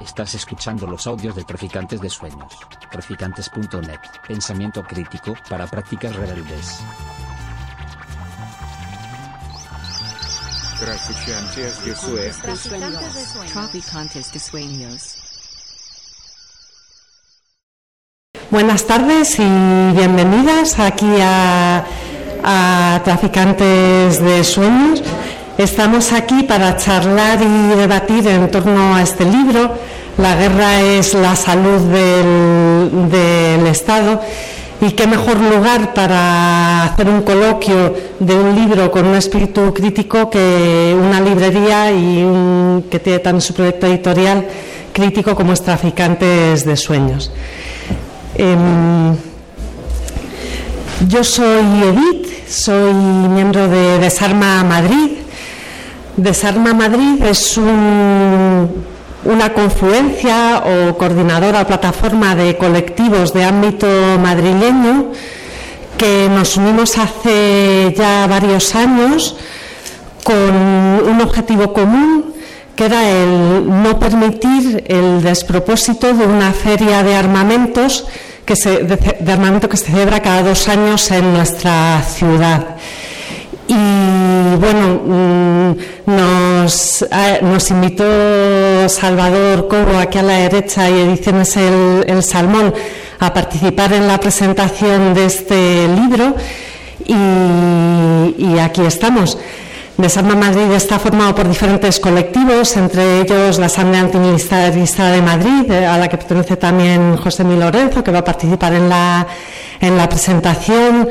Estás escuchando los audios de Traficantes de Sueños. Traficantes.net. Pensamiento crítico para prácticas rebeldes. Traficantes de Sueños. Traficantes de Sueños. Buenas tardes y bienvenidas aquí a, a Traficantes de Sueños. Estamos aquí para charlar y debatir en torno a este libro. La guerra es la salud del, Estado. Y qué mejor lugar para hacer un coloquio de un libro con un espíritu crítico que una librería y un, que tiene también su proyecto editorial crítico como es Traficantes de Sueños. Eh, yo soy Edith, soy miembro de Desarma Madrid. Desarma Madrid es un, una confluencia o coordinadora o plataforma de colectivos de ámbito madrileño que nos unimos hace ya varios años con un objetivo común que era el no permitir el despropósito de una feria de armamentos que se, de armamento que se celebra cada dos años en nuestra ciudad. Y bueno, nos, nos, invitó Salvador Cobo aquí a la derecha y Ediciones el, el, Salmón a participar en la presentación de este libro y, aquí estamos. Desarma Madrid está formado por diferentes colectivos, entre ellos la Asamblea Antimilitarista de Madrid, a la que pertenece también José Mi Lorenzo, que va a participar en la, en la presentación,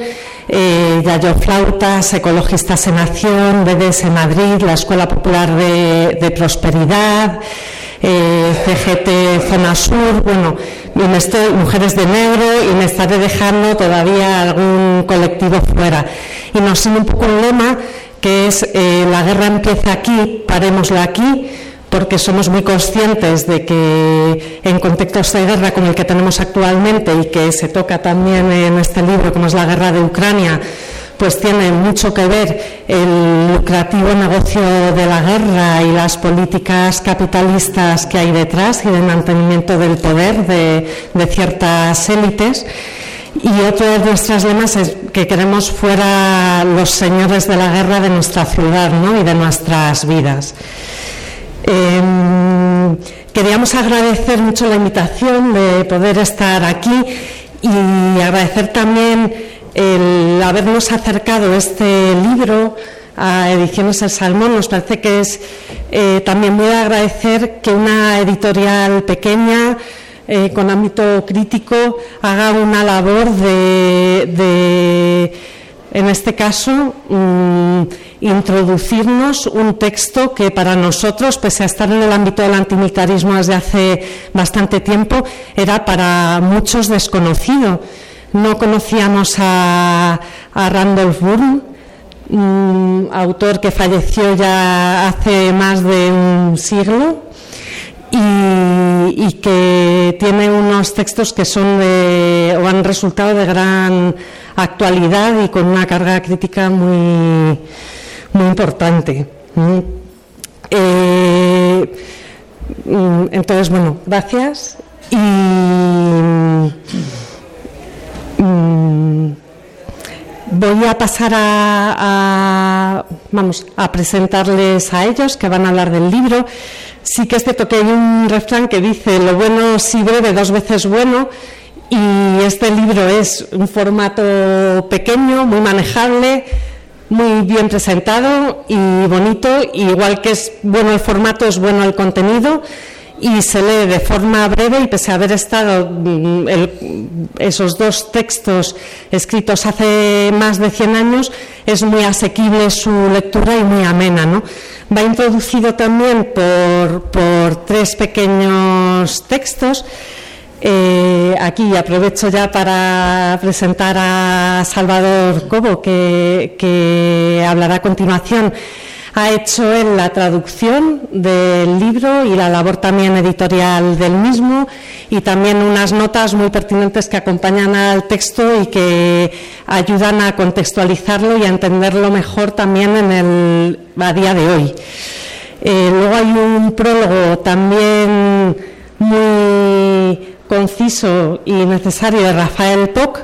eh, Flautas, Ecologistas en Acción, BDS Madrid, la Escuela Popular de, Prosperidad, eh, CGT Zona Sur, bueno, me estoy, Mujeres de Negro, y me estaré dejando todavía algún colectivo fuera. Y nos sigue un poco el lema que es eh, la guerra empieza aquí, parémosla aquí, porque somos muy conscientes de que en contextos de guerra como el que tenemos actualmente y que se toca también en este libro, como es la guerra de Ucrania, pues tiene mucho que ver el lucrativo negocio de la guerra y las políticas capitalistas que hay detrás y de mantenimiento del poder de, ciertas élites. Y otro de nuestros lemas es que queremos fuera los señores de la guerra de nuestra ciudad ¿no? y de nuestras vidas. Eh, queríamos agradecer mucho la invitación de poder estar aquí y agradecer también el habernos acercado este libro a Ediciones El Salmón. Nos parece que es eh, también muy agradecer que una editorial pequeña eh, con ámbito crítico haga una labor de en este caso, um, introducirnos un texto que para nosotros, pese a estar en el ámbito del antimilitarismo desde hace bastante tiempo, era para muchos desconocido. No conocíamos a, a Randolph Bourne, um, autor que falleció ya hace más de un siglo y, que tiene unos textos que son de, o han resultado de gran actualidad y con una carga crítica muy, muy importante. Eh, entonces, bueno, gracias y mm, voy a pasar a, vamos a presentarles a ellos que van a hablar del libro. Sí que es cierto que hay un refrán que dice lo bueno si breve, dos veces bueno, y este libro es un formato pequeño, muy manejable, muy bien presentado y bonito, igual que es bueno el formato, es bueno el contenido y se lee de forma breve y pese a haber estado el, esos dos textos escritos hace más de 100 años, es muy asequible su lectura y muy amena. ¿no? Va introducido también por, por tres pequeños textos. Eh, aquí aprovecho ya para presentar a Salvador Cobo, que, que hablará a continuación ha hecho él la traducción del libro y la labor también editorial del mismo y también unas notas muy pertinentes que acompañan al texto y que ayudan a contextualizarlo y a entenderlo mejor también en el, a día de hoy. Eh, luego hay un prólogo también conciso y necesario de Rafael Poc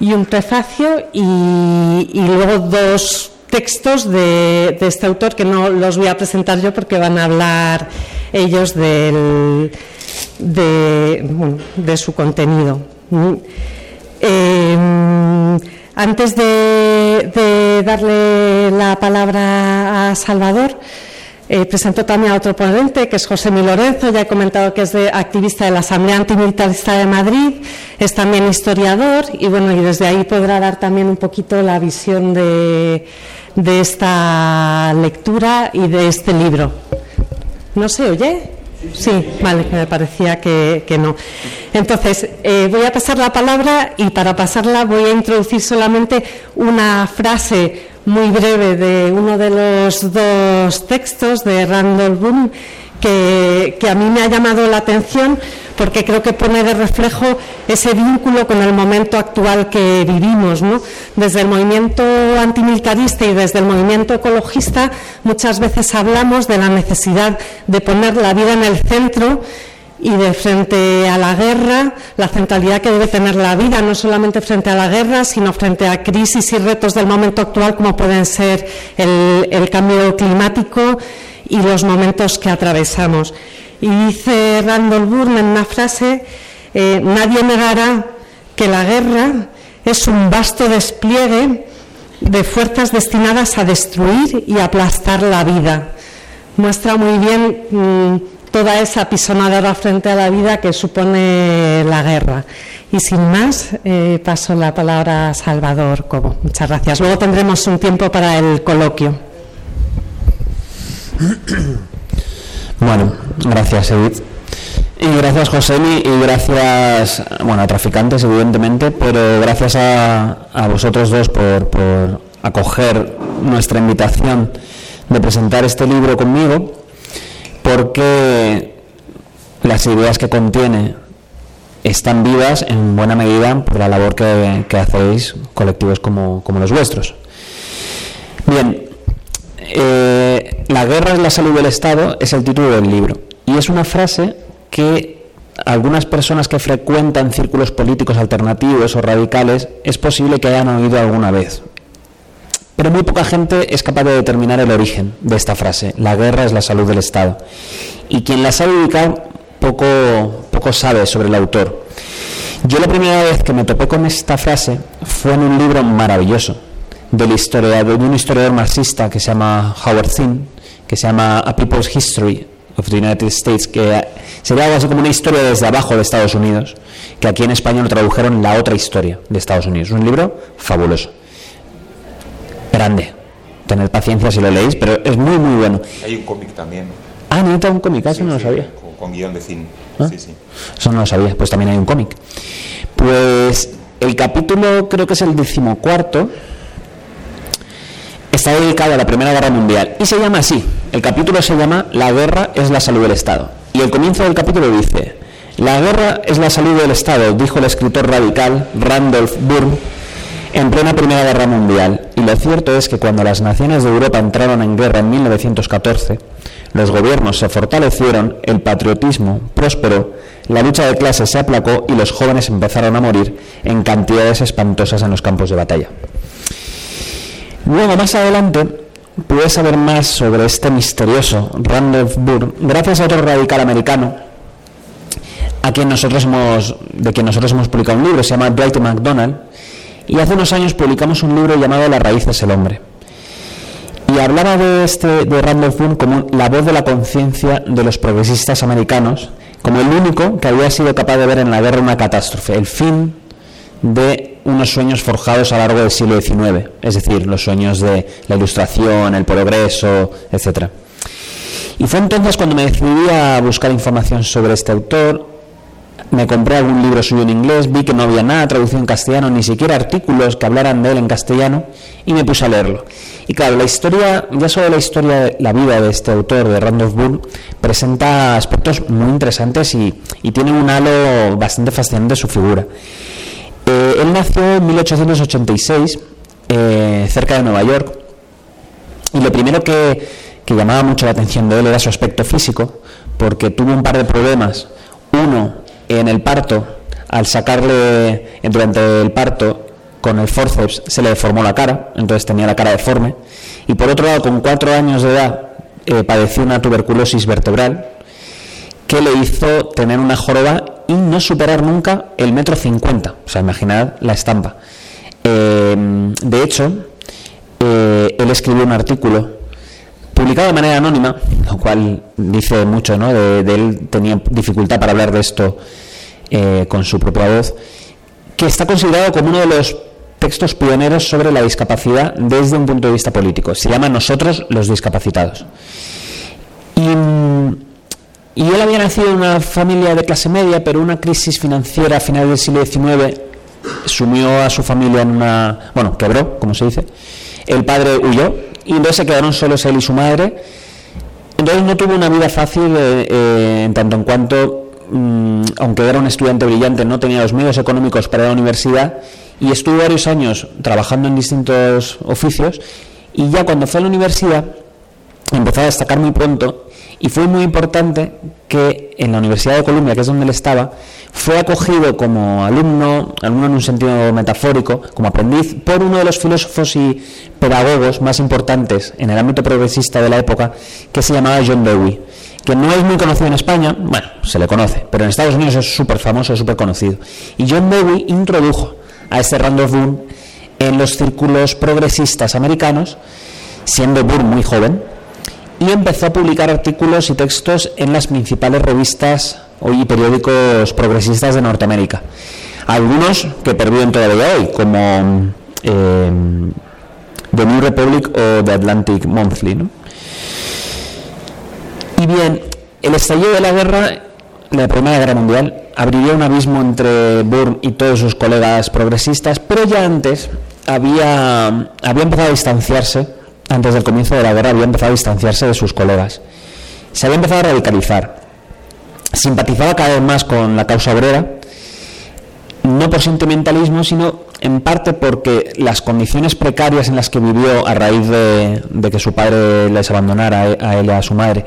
y un prefacio y, luego dos textos de, este autor que no los voy a presentar yo porque van a hablar ellos del, de, su contenido. Eh, antes de, darle la palabra a Salvador, eh, presento también a otro ponente, que es José Mi Lorenzo, ya he comentado que es de, activista de la Asamblea Antimilitarista de Madrid, es también historiador y bueno, y desde ahí podrá dar también un poquito la visión de, esta lectura y de este libro. ¿No se oye? Sí, vale, que me parecía que, no. Entonces, eh, voy a pasar la palabra y para pasarla voy a introducir solamente una frase muy breve de uno de los dos textos de Randall Boone que, a mí me ha llamado la atención porque creo que pone de reflejo ese vínculo con el momento actual que vivimos. ¿no? Desde el movimiento antimilitarista y desde el movimiento ecologista muchas veces hablamos de la necesidad de poner la vida en el centro y de frente a la guerra, la centralidad que debe tener la vida, no solamente frente a la guerra, sino frente a crisis y retos del momento actual, como pueden ser el, cambio climático y los momentos que atravesamos. Y dice Randall Bourne en una frase, eh, nadie negará que la guerra es un vasto despliegue de fuerzas destinadas a destruir y aplastar la vida. Muestra muy bien mm, toda esa pisonadora frente a la vida que supone la guerra. Y sin más, eh, paso la palabra a Salvador Cobo. Muchas gracias. Luego tendremos un tiempo para el coloquio. Bueno, gracias Edith. Y gracias José y gracias, bueno, a Traficantes evidentemente, pero gracias a, vosotros dos por, por acoger nuestra invitación de presentar este libro conmigo porque las ideas que contiene están vivas en buena medida por la labor que, hacéis colectivos como, los vuestros. Bien, eh, La guerra es la salud del Estado es el título del libro y es una frase que algunas personas que frecuentan círculos políticos alternativos o radicales es posible que hayan oído alguna vez. Pero muy poca gente es capaz de determinar el origen de esta frase. La guerra es la salud del Estado. Y quien la sabe ubicar poco, poco sabe sobre el autor. Yo la primera vez que me topé con esta frase fue en un libro maravilloso del historiador, de un historiador marxista que se llama Howard Zinn, que se llama A People's History of the United States, que sería algo así como una historia desde abajo de Estados Unidos, que aquí en español tradujeron la otra historia de Estados Unidos. Un libro fabuloso grande. Tener paciencia si lo leéis, pero es muy, muy bueno. Hay un cómic también. Ah, necesita un cómic, ah, eso no lo sabía. Con, guion de cine. ¿Ah? Sí, sí. Eso no lo sabía, pues también hay un cómic. Pues el capítulo, creo que es el decimocuarto, está dedicado a la Primera Guerra Mundial y se llama así. El capítulo se llama La guerra es la salud del Estado. Y el comienzo del capítulo dice, La guerra es la salud del Estado, dijo el escritor radical Randolph Bourne en plena Primera Guerra Mundial. Y lo cierto es que cuando las naciones de Europa entraron en guerra en 1914, los gobiernos se fortalecieron, el patriotismo prosperó, la lucha de clases se aplacó y los jóvenes empezaron a morir en cantidades espantosas en los campos de batalla. Luego, más adelante, puedes saber más sobre este misterioso Randolph Burr gracias a otro radical americano a quien nosotros hemos, de quien nosotros hemos publicado un libro, se llama Dwight McDonald, y hace unos años publicamos un libro llamado La raíz es el hombre. Y hablaba de, este, de Randolph Boone como la voz de la conciencia de los progresistas americanos, como el único que había sido capaz de ver en la guerra una catástrofe, el fin de unos sueños forjados a lo largo del siglo XIX, es decir, los sueños de la ilustración, el progreso, etc. Y fue entonces cuando me decidí a buscar información sobre este autor me compré algún libro suyo en inglés, vi que no había nada traducido en castellano, ni siquiera artículos que hablaran de él en castellano, y me puse a leerlo. Y claro, la historia, ya solo la historia, la vida de este autor, de Randolph Boone, presenta aspectos muy interesantes y, tiene un halo bastante fascinante su figura. Eh, él nació en 1886, eh, cerca de Nueva York, y lo primero que, que llamaba mucho la atención de él era su aspecto físico, porque tuvo un par de problemas. Uno, en el parto, al sacarle durante el parto con el forceps se le deformó la cara, entonces tenía la cara deforme. Y por otro lado, con cuatro años de edad, eh, padeció una tuberculosis vertebral que le hizo tener una joroba y no superar nunca el metro cincuenta. O sea, imaginad la estampa. Eh, de hecho, eh, él escribió un artículo publicado de manera anónima, lo cual dice mucho, ¿no? De, él tenía dificultad para hablar de esto eh, con su propia voz, que está considerado como uno de los textos pioneros sobre la discapacidad desde un punto de vista político. Se llama Nosotros los discapacitados. Y él había nacido en una familia de clase media, pero una crisis financiera a finales del siglo XIX sumió a su familia en una. bueno, quebró, como se dice. El padre huyó y entonces se quedaron solos él y su madre. Entonces no tuvo una vida fácil eh, eh, en tanto en cuanto, mm, aunque era un estudiante brillante, no tenía los medios económicos para la universidad y estuvo varios años trabajando en distintos oficios y ya cuando fue a la universidad empezó a destacar muy pronto y fue muy importante que en la Universidad de Columbia, que es donde él estaba, fue acogido como alumno, alumno en un sentido metafórico, como aprendiz, por uno de los filósofos y pedagogos más importantes en el ámbito progresista de la época, que se llamaba John Dewey, que no es muy conocido en España, bueno, se le conoce, pero en Estados Unidos es súper famoso, súper conocido. Y John Dewey introdujo a este Randolph Boone en los círculos progresistas americanos, siendo Boone muy joven, y empezó a publicar artículos y textos en las principales revistas y periódicos progresistas de Norteamérica. Algunos que perviven todavía hoy, como eh, The New Republic o The Atlantic Monthly. Y bien, el estallido de la guerra, la Primera Guerra Mundial, abriría un abismo entre Burr y todos sus colegas progresistas, pero ya antes había, había empezado a distanciarse antes del comienzo de la guerra, había empezado a distanciarse de sus colegas. Se había empezado a radicalizar. Simpatizaba cada vez más con la causa obrera, no por sentimentalismo, sino en parte porque las condiciones precarias en las que vivió a raíz de, que su padre les abandonara a él y a su madre,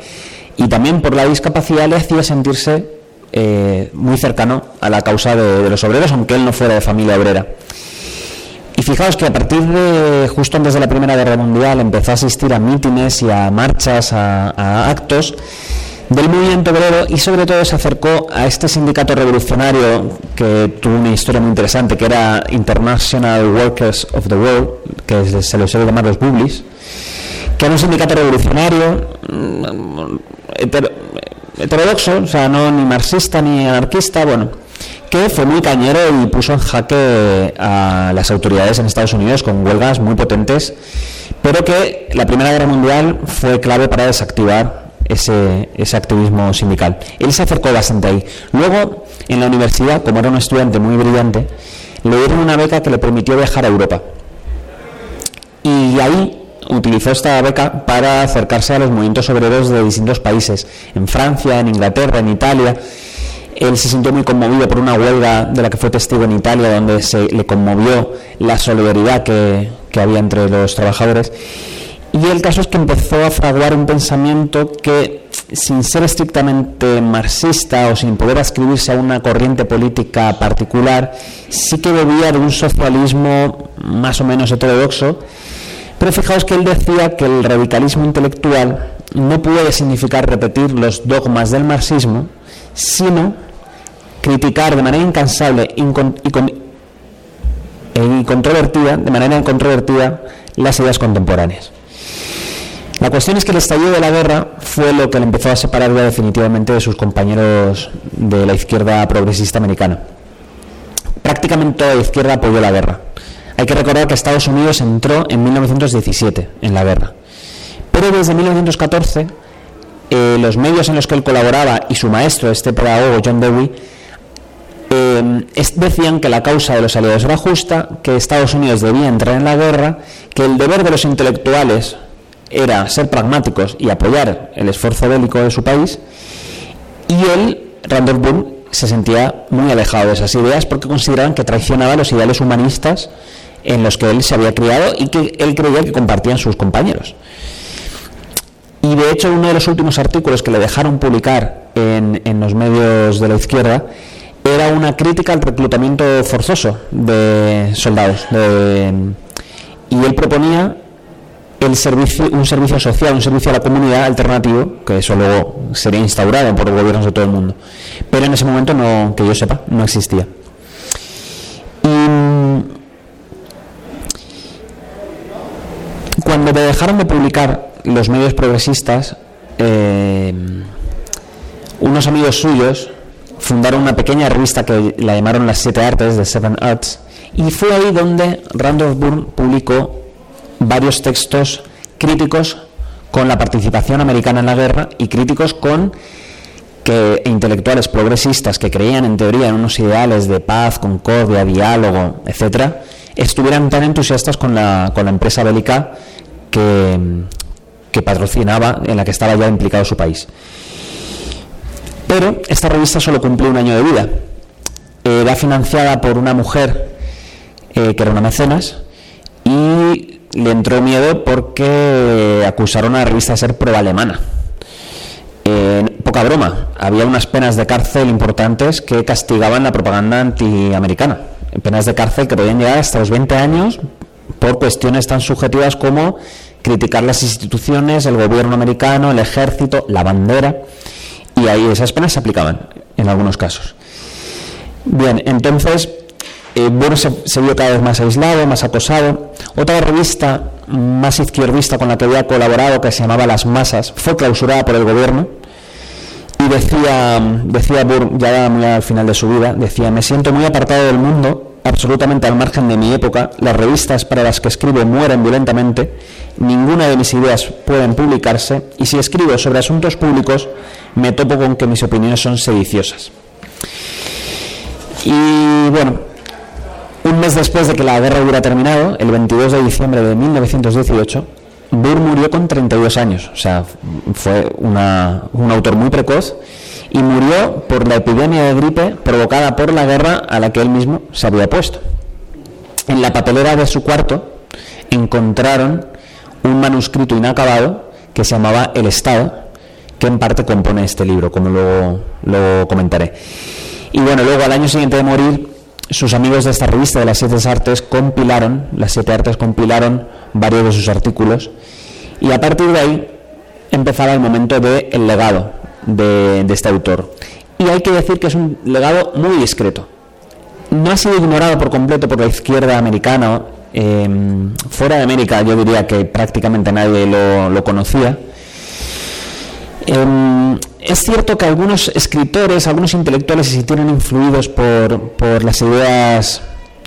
y también por la discapacidad le hacía sentirse eh, muy cercano a la causa de los obreros, aunque él no fuera de familia obrera. Fijaos que a partir de justo antes de la Primera Guerra Mundial empezó a asistir a mítines y a marchas, a, actos del movimiento obrero y sobre todo se acercó a este sindicato revolucionario que tuvo una historia muy interesante que era International Workers of the World, que se lo suele llamar los Bublis, que era un sindicato revolucionario mm, heterodoxo, o sea, no ni marxista ni anarquista, bueno, que fue muy cañero y puso en jaque a las autoridades en Estados Unidos con huelgas muy potentes, pero que la Primera Guerra Mundial fue clave para desactivar ese, ese activismo sindical. Él se acercó bastante ahí. Luego, en la universidad, como era un estudiante muy brillante, le dieron una beca que le permitió viajar a Europa. Y ahí utilizó esta beca para acercarse a los movimientos obreros de distintos países, en Francia, en Inglaterra, en Italia, él se sintió muy conmovido por una huelga de la que fue testigo en Italia, donde se le conmovió la solidaridad que, había entre los trabajadores. Y el caso es que empezó a fraguar un pensamiento que, sin ser estrictamente marxista o sin poder ascribirse a una corriente política particular, sí que bebía de un socialismo más o menos heterodoxo. Pero fijaos que él decía que el radicalismo intelectual no puede significar repetir los dogmas del marxismo, sino criticar de manera incansable y, controvertida, de manera incontrovertida, las ideas contemporáneas. La cuestión es que el estallido de la guerra fue lo que le empezó a separar definitivamente de sus compañeros de la izquierda progresista americana. Prácticamente toda la izquierda apoyó la guerra. Hay que recordar que Estados Unidos entró en 1917 en la guerra. Pero desde 1914 eh, los medios en los que él colaboraba y su maestro, este pedagogo John Dewey, eh, decían que la causa de los aliados era justa, que Estados Unidos debía entrar en la guerra, que el deber de los intelectuales era ser pragmáticos y apoyar el esfuerzo bélico de su país, y él, Randolph Boone, se sentía muy alejado de esas ideas porque consideraban que traicionaba los ideales humanistas en los que él se había criado y que él creía que compartían sus compañeros. Y de hecho uno de los últimos artículos que le dejaron publicar en, los medios de la izquierda era una crítica al reclutamiento forzoso de soldados. de- y él proponía el servicio, un servicio social, un servicio a la comunidad alternativo, que eso luego sería instaurado por gobiernos de todo el mundo. Pero en ese momento, no, que yo sepa, no existía. Y mm, cuando dejaron de publicar los medios progresistas, eh, unos amigos suyos fundaron una pequeña revista que la llamaron Las Siete Artes, de Seven Arts, y fue ahí donde Randolph Bourne publicó varios textos críticos con la participación americana en la guerra y críticos con que intelectuales progresistas que creían en teoría en unos ideales de paz, concordia, diálogo, etcétera, estuvieran tan entusiastas con la, con la empresa bélica que, que patrocinaba, en la que estaba ya implicado su país. Pero esta revista solo cumplió un año de vida. Era financiada por una mujer eh, que era una mecenas y le entró miedo porque acusaron a la revista de ser pro-alemana. Eh, poca broma, había unas penas de cárcel importantes que castigaban la propaganda antiamericana. Penas de cárcel que podían llegar hasta los 20 años por cuestiones tan subjetivas como criticar las instituciones, el gobierno americano, el ejército, la bandera. Y ahí esas penas se aplicaban en algunos casos. Bien, entonces eh, Bourne se, vio cada vez más aislado, más acosado. Otra revista más izquierdista con la que había colaborado, que se llamaba Las Masas, fue clausurada por el gobierno. Y decía, decía Bourne, ya muy al final de su vida, decía, me siento muy apartado del mundo, absolutamente al margen de mi época, las revistas para las que escribo mueren violentamente, ninguna de mis ideas pueden publicarse, y si escribo sobre asuntos públicos, me topo con que mis opiniones son sediciosas. Y bueno, un mes después de que la guerra hubiera terminado, el 22 de diciembre de 1918, Burr murió con 32 años, o sea, fue una- un autor muy precoz y murió por la epidemia de gripe provocada por la guerra a la que él mismo se había puesto. En la papelera de su cuarto encontraron un manuscrito inacabado que se llamaba El Estado, que en parte compone este libro, como lo comentaré. Y bueno, luego al año siguiente de morir, sus amigos de esta revista de las siete artes compilaron, las siete artes compilaron varios de sus artículos y a partir de ahí empezaba el momento del legado de, de este autor. Y hay que decir que es un legado muy discreto. No ha sido ignorado por completo por la izquierda americana. eh, fuera de América yo diría que prácticamente nadie lo, lo conocía. Em, es cierto que algunos escritores, algunos intelectuales se sintieron influidos por, por las ideas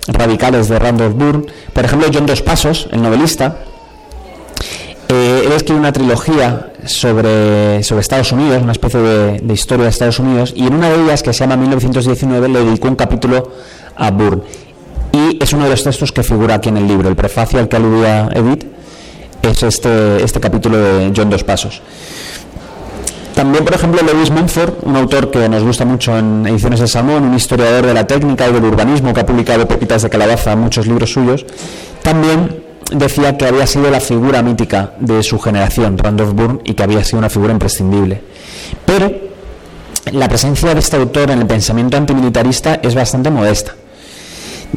radicales de Randolph Bourne. Por ejemplo, John Dos Pasos, el novelista, eh, él escribió una trilogía sobre, sobre Estados Unidos, una especie de, de historia de Estados Unidos, y en una de ellas, que se llama 1919, le dedicó un capítulo a Bourne. Y es uno de los textos que figura aquí en el libro. El prefacio al que aludía Edith es este, este capítulo de John Dos Pasos. También, por ejemplo, Lewis Mumford, un autor que nos gusta mucho en Ediciones de Salmón, un historiador de la técnica y del urbanismo que ha publicado Pepitas de Calabaza, muchos libros suyos, también decía que había sido la figura mítica de su generación, Randolph Bourne, y que había sido una figura imprescindible. Pero la presencia de este autor en el pensamiento antimilitarista es bastante modesta.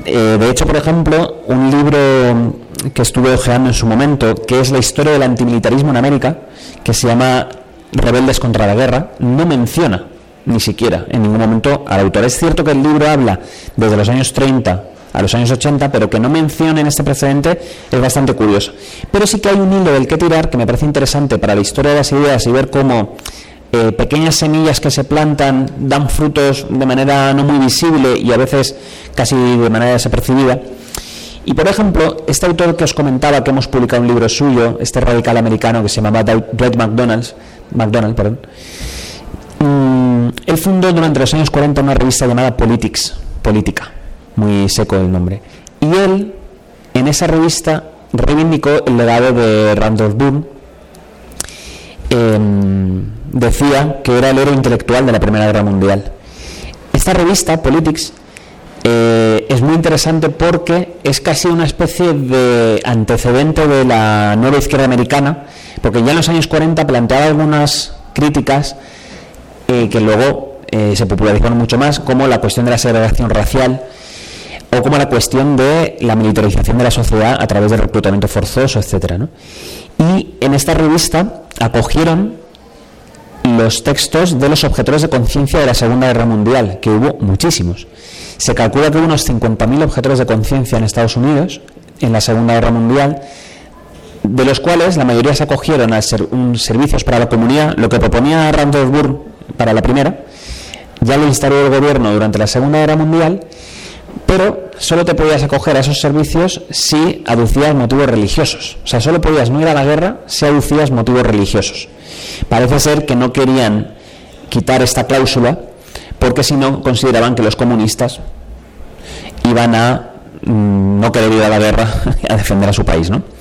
Eh, de hecho, por ejemplo, un libro que estuve ojeando en su momento, que es la historia del antimilitarismo en América, que se llama Rebeldes contra la Guerra, no menciona ni siquiera en ningún momento al autor. Es cierto que el libro habla desde los años 30 a los años 80, pero que no mencione en este precedente es bastante curioso. Pero sí que hay un hilo del que tirar que me parece interesante para la historia de las ideas y ver cómo eh, pequeñas semillas que se plantan dan frutos de manera no muy visible y a veces casi de manera desapercibida. Y por ejemplo, este autor que os comentaba que hemos publicado un libro suyo, este radical americano que se llamaba Dwight McDonald's, McDonald, perdón, mm, él fundó durante los años 40 una revista llamada Politics, Política, muy seco el nombre. Y él, en esa revista, reivindicó el legado de Randolph Bourne. Em, decía que era el héroe intelectual de la Primera Guerra Mundial. Esta revista, Politics, eh, es muy interesante porque es casi una especie de antecedente de la nueva izquierda americana, porque ya en los años 40 planteaba algunas críticas eh, que luego eh, se popularizaron mucho más, como la cuestión de la segregación racial o como la cuestión de la militarización de la sociedad a través del reclutamiento forzoso, ¿no? Y en esta revista acogieron los textos de los objetores de conciencia de la Segunda Guerra Mundial, que hubo muchísimos. Se calcula que hubo unos 50.000 objetores de conciencia en Estados Unidos en la Segunda Guerra Mundial, de los cuales la mayoría se acogieron a ser un servicios para la comunidad, lo que proponía Randolph Burr para la primera, ya lo instaló el gobierno durante la Segunda Guerra Mundial, pero solo te podías acoger a esos servicios si aducías motivos religiosos. O sea, solo podías no ir a la guerra si aducías motivos religiosos. Parece ser que no querían quitar esta cláusula porque si no consideraban que los comunistas iban a mm, no querer ir a la guerra a defender a su país, ¿no?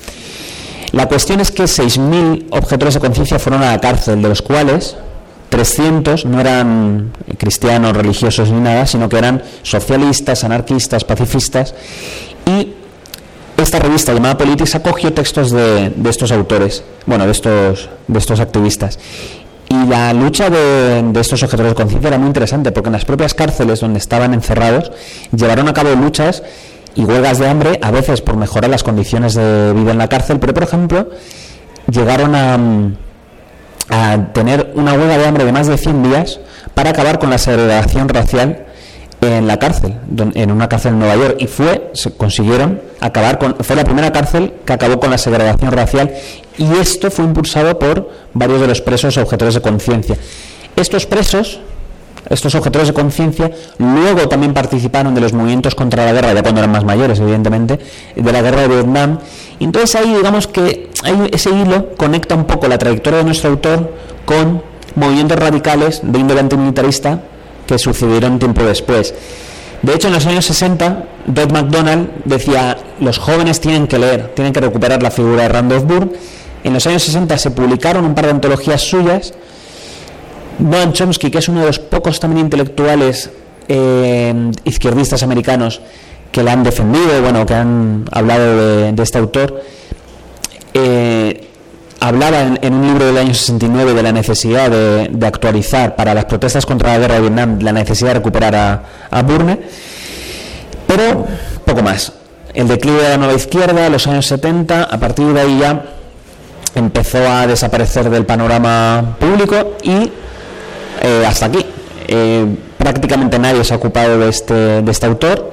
La cuestión es que 6.000 objetores de conciencia fueron a la cárcel, de los cuales 300 no eran cristianos, religiosos ni nada, sino que eran socialistas, anarquistas, pacifistas. Y esta revista llamada Politics acogió textos de, estos autores, bueno, de estos, de estos activistas. Y la lucha de, de, estos objetores de conciencia era muy interesante, porque en las propias cárceles donde estaban encerrados llevaron a cabo luchas y huelgas de hambre, a veces por mejorar las condiciones de vida en la cárcel, pero por ejemplo, llegaron a, a tener una huelga de hambre de más de 100 días para acabar con la segregación racial en la cárcel, en una cárcel en Nueva York, y fue, se consiguieron acabar con, fue la primera cárcel que acabó con la segregación racial, y esto fue impulsado por varios de los presos objetores de conciencia. Estos presos estos objetores de conciencia luego también participaron de los movimientos contra la guerra, ya cuando eran más mayores, evidentemente, de la guerra de Vietnam. Y entonces ahí, digamos que ese hilo conecta un poco la trayectoria de nuestro autor con movimientos radicales de índole antimilitarista que sucedieron tiempo después. De hecho, en los años 60, Dodd MacDonald decía, los jóvenes tienen que leer, tienen que recuperar la figura de Randolph Burr. En los años 60 se publicaron un par de antologías suyas Noam Chomsky, que es uno de los pocos también intelectuales eh, izquierdistas americanos que la han defendido, bueno, que han hablado de, este autor, eh, hablaba en, un libro del año 69 de la necesidad de, actualizar para las protestas contra la guerra de Vietnam, la necesidad de recuperar a, a Burne, pero poco más. El declive de la nueva izquierda, los años 70, a partir de ahí ya empezó a desaparecer del panorama público y eh, hasta aquí. Eh, prácticamente nadie se ha ocupado de este, de este autor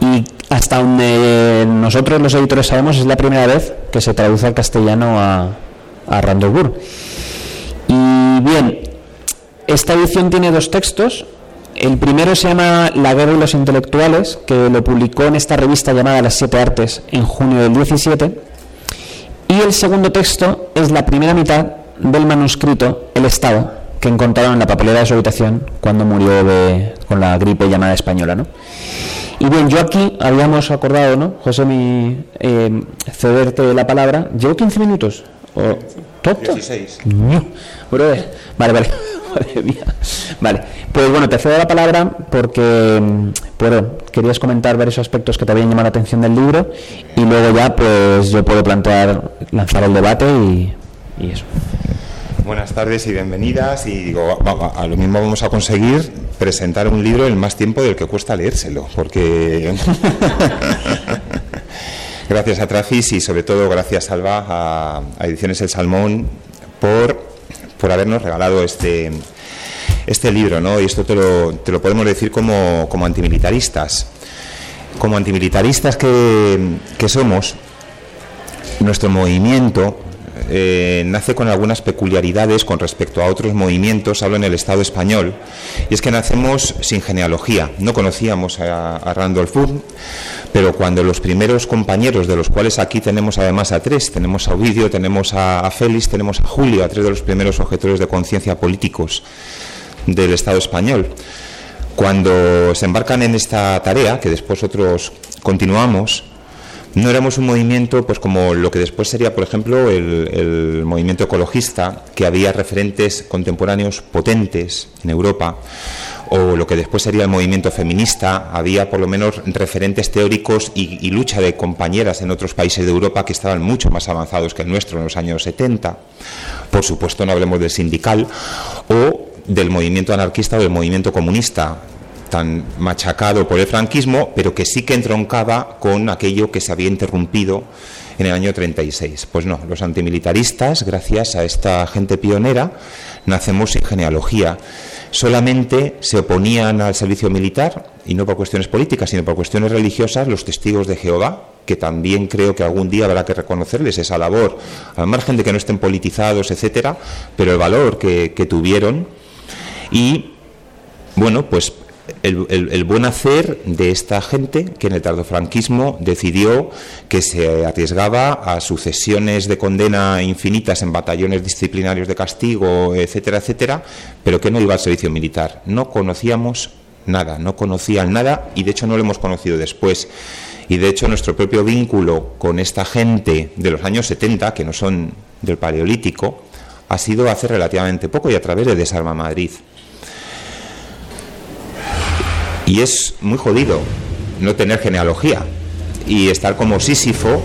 y hasta donde nosotros los editores sabemos es la primera vez que se traduce al castellano a, a Randall Y bien, esta edición tiene dos textos. El primero se llama La guerra y los intelectuales, que lo publicó en esta revista llamada Las Siete Artes en junio del 17. Y el segundo texto es la primera mitad del manuscrito El Estado, que encontraron en la papelera de su habitación cuando murió de, con la gripe llamada española. ¿no? Y bien, yo aquí habíamos acordado, ¿no? José, mi, eh, cederte la palabra. ¿Llevo 15 minutos? ¿O, ¿Tonto? 16. vale, vale. Vale, pues bueno, te cedo la palabra porque bueno, querías comentar varios aspectos que te habían llamado la atención del libro y luego ya pues yo puedo plantear, lanzar el debate y, y eso. Buenas tardes y bienvenidas. Y digo, a lo mismo vamos a conseguir presentar un libro en más tiempo del que cuesta leérselo, porque gracias a Trafis y sobre todo gracias Alba a, Ediciones El Salmón por, por habernos regalado este este libro, ¿no? Y esto te lo, te lo podemos decir como, como antimilitaristas. Como antimilitaristas que, que somos, nuestro movimiento eh, nace con algunas peculiaridades con respecto a otros movimientos, hablo en el Estado español, y es que nacemos sin genealogía. No conocíamos a, Randolph Boone, pero cuando los primeros compañeros, de los cuales aquí tenemos además a tres, tenemos a Ovidio, tenemos a, Félix, tenemos a Julio, a tres de los primeros objetores de conciencia políticos del Estado español, cuando se embarcan en esta tarea, que después otros continuamos, no éramos un movimiento pues como lo que después sería, por ejemplo, el, movimiento ecologista, que había referentes contemporáneos potentes en Europa, o lo que después sería el movimiento feminista, había por lo menos referentes teóricos y, lucha de compañeras en otros países de Europa que estaban mucho más avanzados que el nuestro en los años 70. Por supuesto, no hablemos del sindical, o del movimiento anarquista o del movimiento comunista, tan machacado por el franquismo, pero que sí que entroncaba con aquello que se había interrumpido en el año 36. Pues no, los antimilitaristas, gracias a esta gente pionera, nacemos sin genealogía. Solamente se oponían al servicio militar, y no por cuestiones políticas, sino por cuestiones religiosas, los testigos de Jehová, que también creo que algún día habrá que reconocerles esa labor, al margen de que no estén politizados, etcétera, pero el valor que, que tuvieron. Y bueno, pues el, buen hacer de esta gente que en el tardofranquismo decidió que se arriesgaba a sucesiones de condena infinitas en batallones disciplinarios de castigo, etcétera, etcétera, pero que no iba al servicio militar. No conocíamos nada, no conocían nada y de hecho no lo hemos conocido después. Y de hecho nuestro propio vínculo con esta gente de los años 70, que no son del Paleolítico, ha sido hace relativamente poco y a través de Desarma Madrid. Y es muy jodido no tener genealogía y estar como Sísifo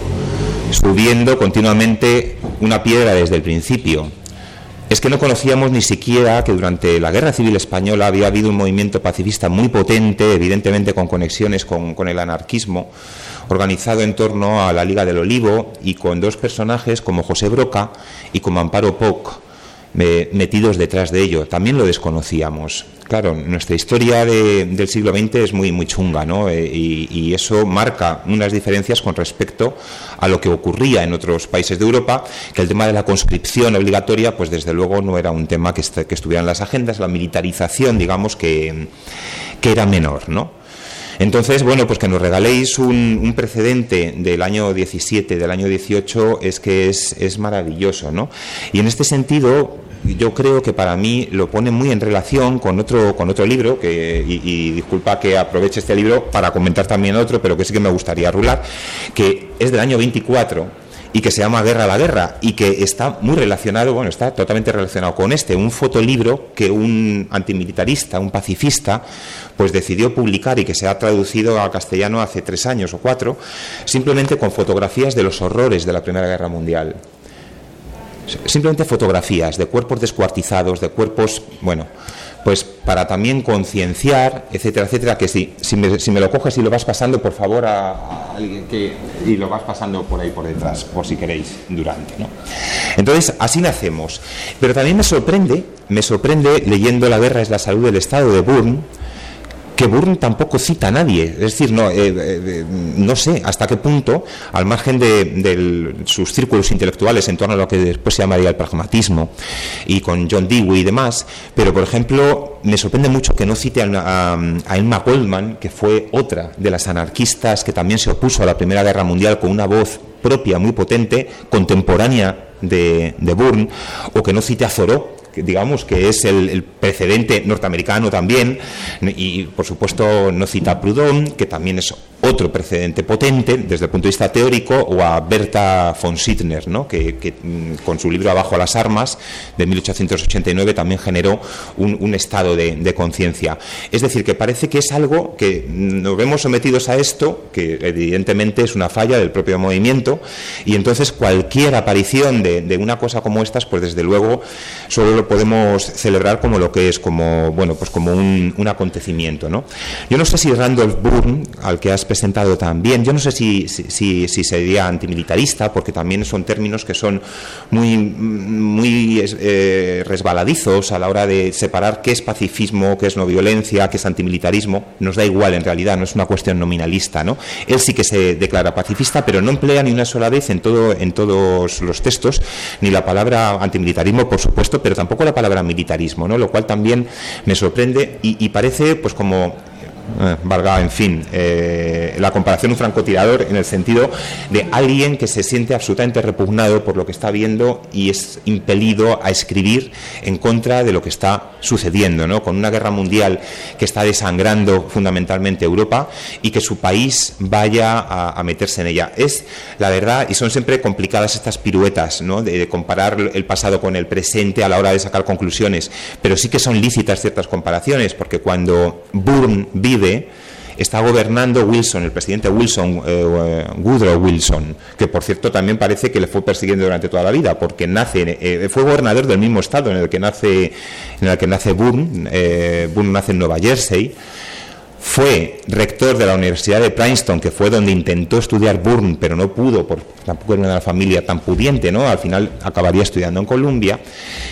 subiendo continuamente una piedra desde el principio. Es que no conocíamos ni siquiera que durante la Guerra Civil Española había habido un movimiento pacifista muy potente, evidentemente con conexiones con, el anarquismo, organizado en torno a la Liga del Olivo y con dos personajes como José Broca y como Amparo Poc metidos detrás de ello. También lo desconocíamos. Claro, nuestra historia del siglo XX es muy, muy chunga, ¿no? Eh, y, eso marca unas diferencias con respecto a lo que ocurría en otros países de Europa, que el tema de la conscripción obligatoria, pues desde luego no era un tema que, que estuviera en las agendas, la militarización, digamos, que, que era menor, ¿no? Entonces, bueno, pues que nos regaléis un, precedente del año 17, del año 18, es que es, es maravilloso, ¿no? Y en este sentido, yo creo que para mí lo pone muy en relación con otro, con otro libro, que, y, disculpa que aproveche este libro para comentar también otro, pero que sí que me gustaría rular, que es del año 24 y que se llama Guerra a la Guerra y que está muy relacionado, bueno, está totalmente relacionado con este, un fotolibro que un antimilitarista, un pacifista, pues decidió publicar y que se ha traducido a castellano hace tres años o cuatro, simplemente con fotografías de los horrores de la Primera Guerra Mundial. Simplemente fotografías de cuerpos descuartizados, de cuerpos, bueno, pues para también concienciar, etcétera, etcétera, que si, si, me, lo coges y lo vas pasando, por favor, a, alguien que, y lo vas pasando por ahí por detrás, por si queréis, durante. ¿no? Entonces, así nacemos. Pero también me sorprende, me sorprende leyendo La guerra es la salud del Estado de Burn, que Burn tampoco cita a nadie. Es decir, no, eh, eh, no sé hasta qué punto, al margen de, sus círculos intelectuales en torno a lo que después se llamaría el pragmatismo, y con John Dewey y demás, pero por ejemplo, me sorprende mucho que no cite a, Emma Goldman, que fue otra de las anarquistas que también se opuso a la Primera Guerra Mundial con una voz propia, muy potente, contemporánea de, de Burn, o que no cite a Thoreau, digamos que es el, precedente norteamericano también, y por supuesto no cita a Proudhon, que también es otro precedente potente desde el punto de vista teórico, o a Berta von Sittner, ¿no? que, mm, con su libro Abajo a las armas de 1889 también generó un, estado de, conciencia. Es decir, que parece que es algo que nos vemos sometidos a esto, que evidentemente es una falla del propio movimiento, y entonces cualquier aparición de, de una cosa como estas, pues desde luego solo lo podemos celebrar como lo que es, como, bueno, pues como un, acontecimiento. ¿no? Yo no sé si Randolph Bourne, al que has presentado también, yo no sé si, si, si sería antimilitarista, porque también son términos que son muy, muy eh, resbaladizos a la hora de separar qué es pacifismo, qué es no violencia, qué es antimilitarismo. Nos da igual en realidad, no es una cuestión nominalista. ¿no? Él sí que se declara pacifista, pero no emplea ni una sola vez en, todo, en todos los textos ni la palabra antimilitarismo, por supuesto, pero tampoco la palabra militarismo, ¿no? lo cual también me sorprende y, parece pues como valga, en fin, eh, la comparación un francotirador en el sentido de alguien que se siente absolutamente repugnado por lo que está viendo y es impelido a escribir en contra de lo que está sucediendo, ¿no? con una guerra mundial que está desangrando fundamentalmente Europa y que su país vaya a, meterse en ella. Es la verdad, y son siempre complicadas estas piruetas ¿no? de, de comparar el pasado con el presente a la hora de sacar conclusiones, pero sí que son lícitas ciertas comparaciones, porque cuando Burn vive, está gobernando Wilson, el presidente Wilson, eh, Woodrow Wilson, que por cierto también parece que le fue persiguiendo durante toda la vida, porque nace, eh, fue gobernador del mismo estado en el que nace, en el que nace Boone, eh, Boone nace en Nueva Jersey fue rector de la Universidad de Princeton, que fue donde intentó estudiar Bourne, pero no pudo, porque tampoco era una familia tan pudiente, ¿no? Al final acabaría estudiando en Columbia.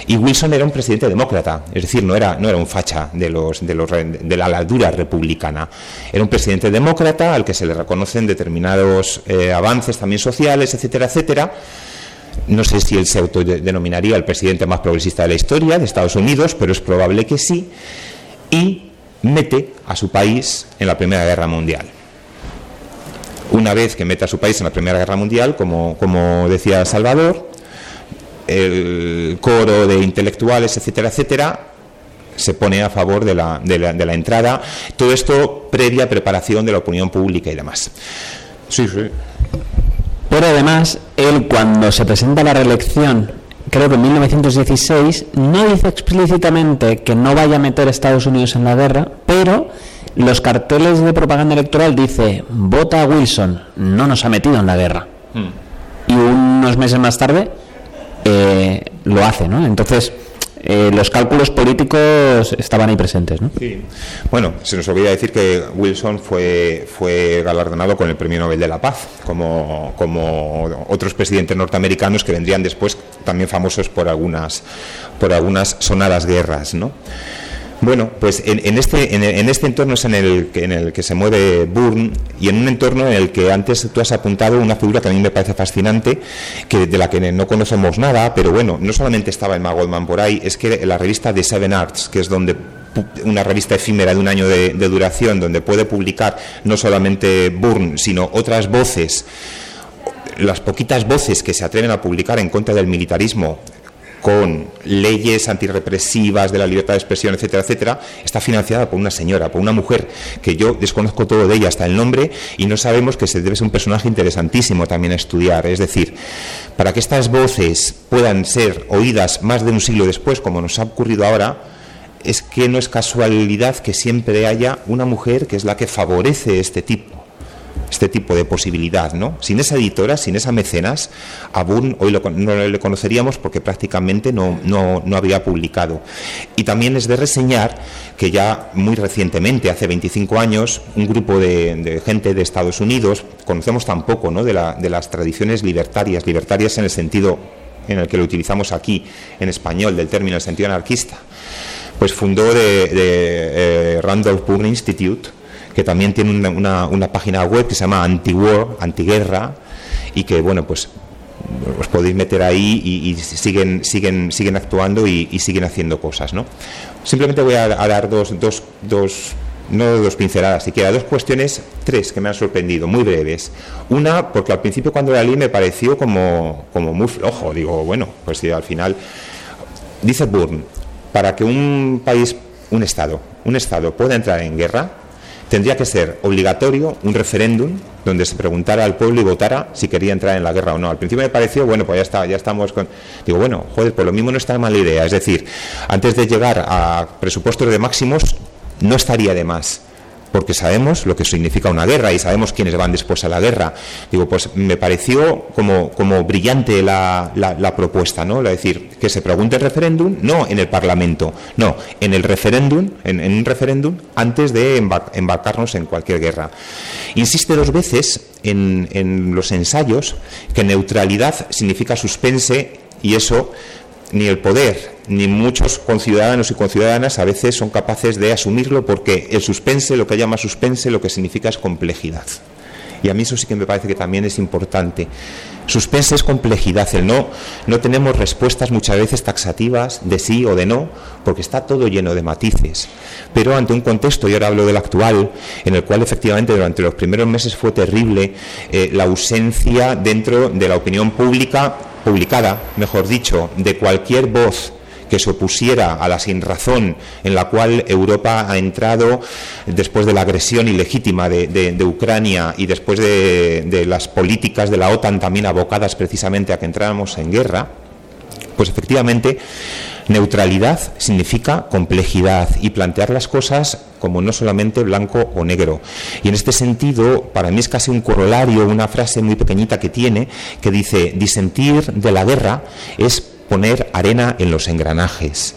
Y Wilson era un presidente demócrata, es decir, no era, no era un facha de, los, de, los, de la ladura republicana. Era un presidente demócrata al que se le reconocen determinados eh, avances también sociales, etcétera, etcétera. No sé si él se autodenominaría el presidente más progresista de la historia de Estados Unidos, pero es probable que sí. Y mete a su país en la Primera Guerra Mundial. Una vez que mete a su país en la Primera Guerra Mundial, como, como decía Salvador, el coro de intelectuales, etcétera, etcétera, se pone a favor de la, de la, de la entrada. Todo esto previa preparación de la opinión pública y demás. Sí, sí. Pero además, él cuando se presenta a la reelección creo que en 1916, no dice explícitamente que no vaya a meter a Estados Unidos en la guerra, pero los carteles de propaganda electoral dice vota a Wilson, no nos ha metido en la guerra. Hmm. Y unos meses más tarde eh, lo hace, ¿no? Entonces, eh, los cálculos políticos estaban ahí presentes. ¿no? Sí. Bueno, se nos olvida decir que Wilson fue, fue galardonado con el Premio Nobel de la Paz, como, como otros presidentes norteamericanos que vendrían después, también famosos por algunas, por algunas sonadas guerras. ¿no? Bueno, pues en, este, en, este entorno es en el, en el que se mueve Bourne y en un entorno en el que antes tú has apuntado una figura que a mí me parece fascinante, que de la que no conocemos nada, pero bueno, no solamente estaba Emma Goldman por ahí, es que la revista de Seven Arts, que es donde una revista efímera de un año de, de duración, donde puede publicar no solamente Bourne, sino otras voces las poquitas voces que se atreven a publicar en contra del militarismo con leyes antirrepresivas de la libertad de expresión, etcétera, etcétera, está financiada por una señora, por una mujer que yo desconozco todo de ella, hasta el nombre, y no sabemos que se debe ser un personaje interesantísimo también a estudiar. Es decir, para que estas voces puedan ser oídas más de un siglo después, como nos ha ocurrido ahora, es que no es casualidad que siempre haya una mujer que es la que favorece este tipo este tipo de posibilidad, ¿no? Sin esa editora, sin esa mecenas, a Boone hoy no le conoceríamos porque prácticamente no, no, no, había publicado. Y también es de reseñar que ya muy recientemente, hace 25 años, un grupo de, gente de Estados Unidos, conocemos tampoco ¿no? de, la, de las tradiciones libertarias, libertarias en el sentido en el que lo utilizamos aquí en español, del término en sentido anarquista, pues fundó de eh, Randolph Bourne Institute, que también tiene una, página web que se llama Anti-War, Antiguerra, y que, bueno, pues os podéis meter ahí y, siguen, siguen, siguen actuando y, siguen haciendo cosas, ¿no? Simplemente voy a, dar dos, dos, dos no dos pinceladas siquiera, dos cuestiones, tres que me han sorprendido, muy breves. Una, porque al principio cuando la leí me pareció como, como muy flojo, digo, bueno, pues al final, dice Burn, para que un país, un Estado, un Estado pueda entrar en guerra, tendría que ser obligatorio un referéndum donde se preguntara al pueblo y votara si quería entrar en la guerra o no. Al principio me pareció, bueno, pues ya está, ya estamos con. Digo, bueno, joder, pues lo mismo no está mala idea. Es decir, antes de llegar a presupuestos de máximos, no estaría de más porque sabemos lo que significa una guerra y sabemos quiénes van después a la guerra. Digo, pues me pareció como, como brillante la, la, propuesta, ¿no? Es decir, que se pregunte el referéndum, no en el Parlamento, no, en el referéndum, en, un referéndum, antes de embarcarnos en cualquier guerra. Insiste dos veces en, en los ensayos que neutralidad significa suspense y eso ni el poder ni muchos conciudadanos y conciudadanas a veces son capaces de asumirlo porque el suspense, lo que llama suspense, lo que significa es complejidad. Y a mí eso sí que me parece que también es importante. Suspense es complejidad, el no. No tenemos respuestas muchas veces taxativas de sí o de no, porque está todo lleno de matices. Pero ante un contexto, y ahora hablo del actual, en el cual efectivamente durante los primeros meses fue terrible eh, la ausencia dentro de la opinión pública publicada, mejor dicho, de cualquier voz que se opusiera a la sinrazón en la cual Europa ha entrado después de la agresión ilegítima de, Ucrania y después de, las políticas de la OTAN también abocadas precisamente a que entráramos en guerra, pues efectivamente Neutralidad significa complejidad y plantear las cosas como no solamente blanco o negro. Y en este sentido, para mí es casi un corolario, una frase muy pequeñita que tiene, que dice, disentir de la guerra es poner arena en los engranajes.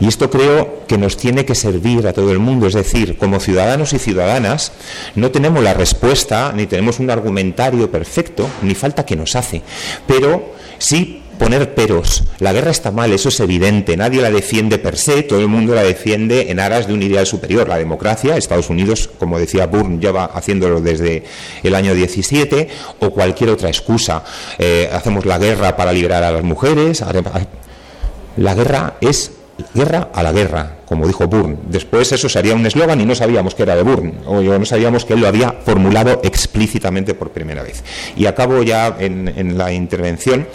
Y esto creo que nos tiene que servir a todo el mundo, es decir, como ciudadanos y ciudadanas no tenemos la respuesta, ni tenemos un argumentario perfecto, ni falta que nos hace, pero sí poner peros. La guerra está mal, eso es evidente. Nadie la defiende per se, todo el mundo la defiende en aras de un ideal superior. La democracia, Estados Unidos, como decía Burn, lleva haciéndolo desde el año 17, o cualquier otra excusa. Eh, hacemos la guerra para liberar a las mujeres. La guerra es guerra a la guerra, como dijo Burn. Después eso sería un eslogan y no sabíamos que era de Burn, o no sabíamos que él lo había formulado explícitamente por primera vez. Y acabo ya en, la intervención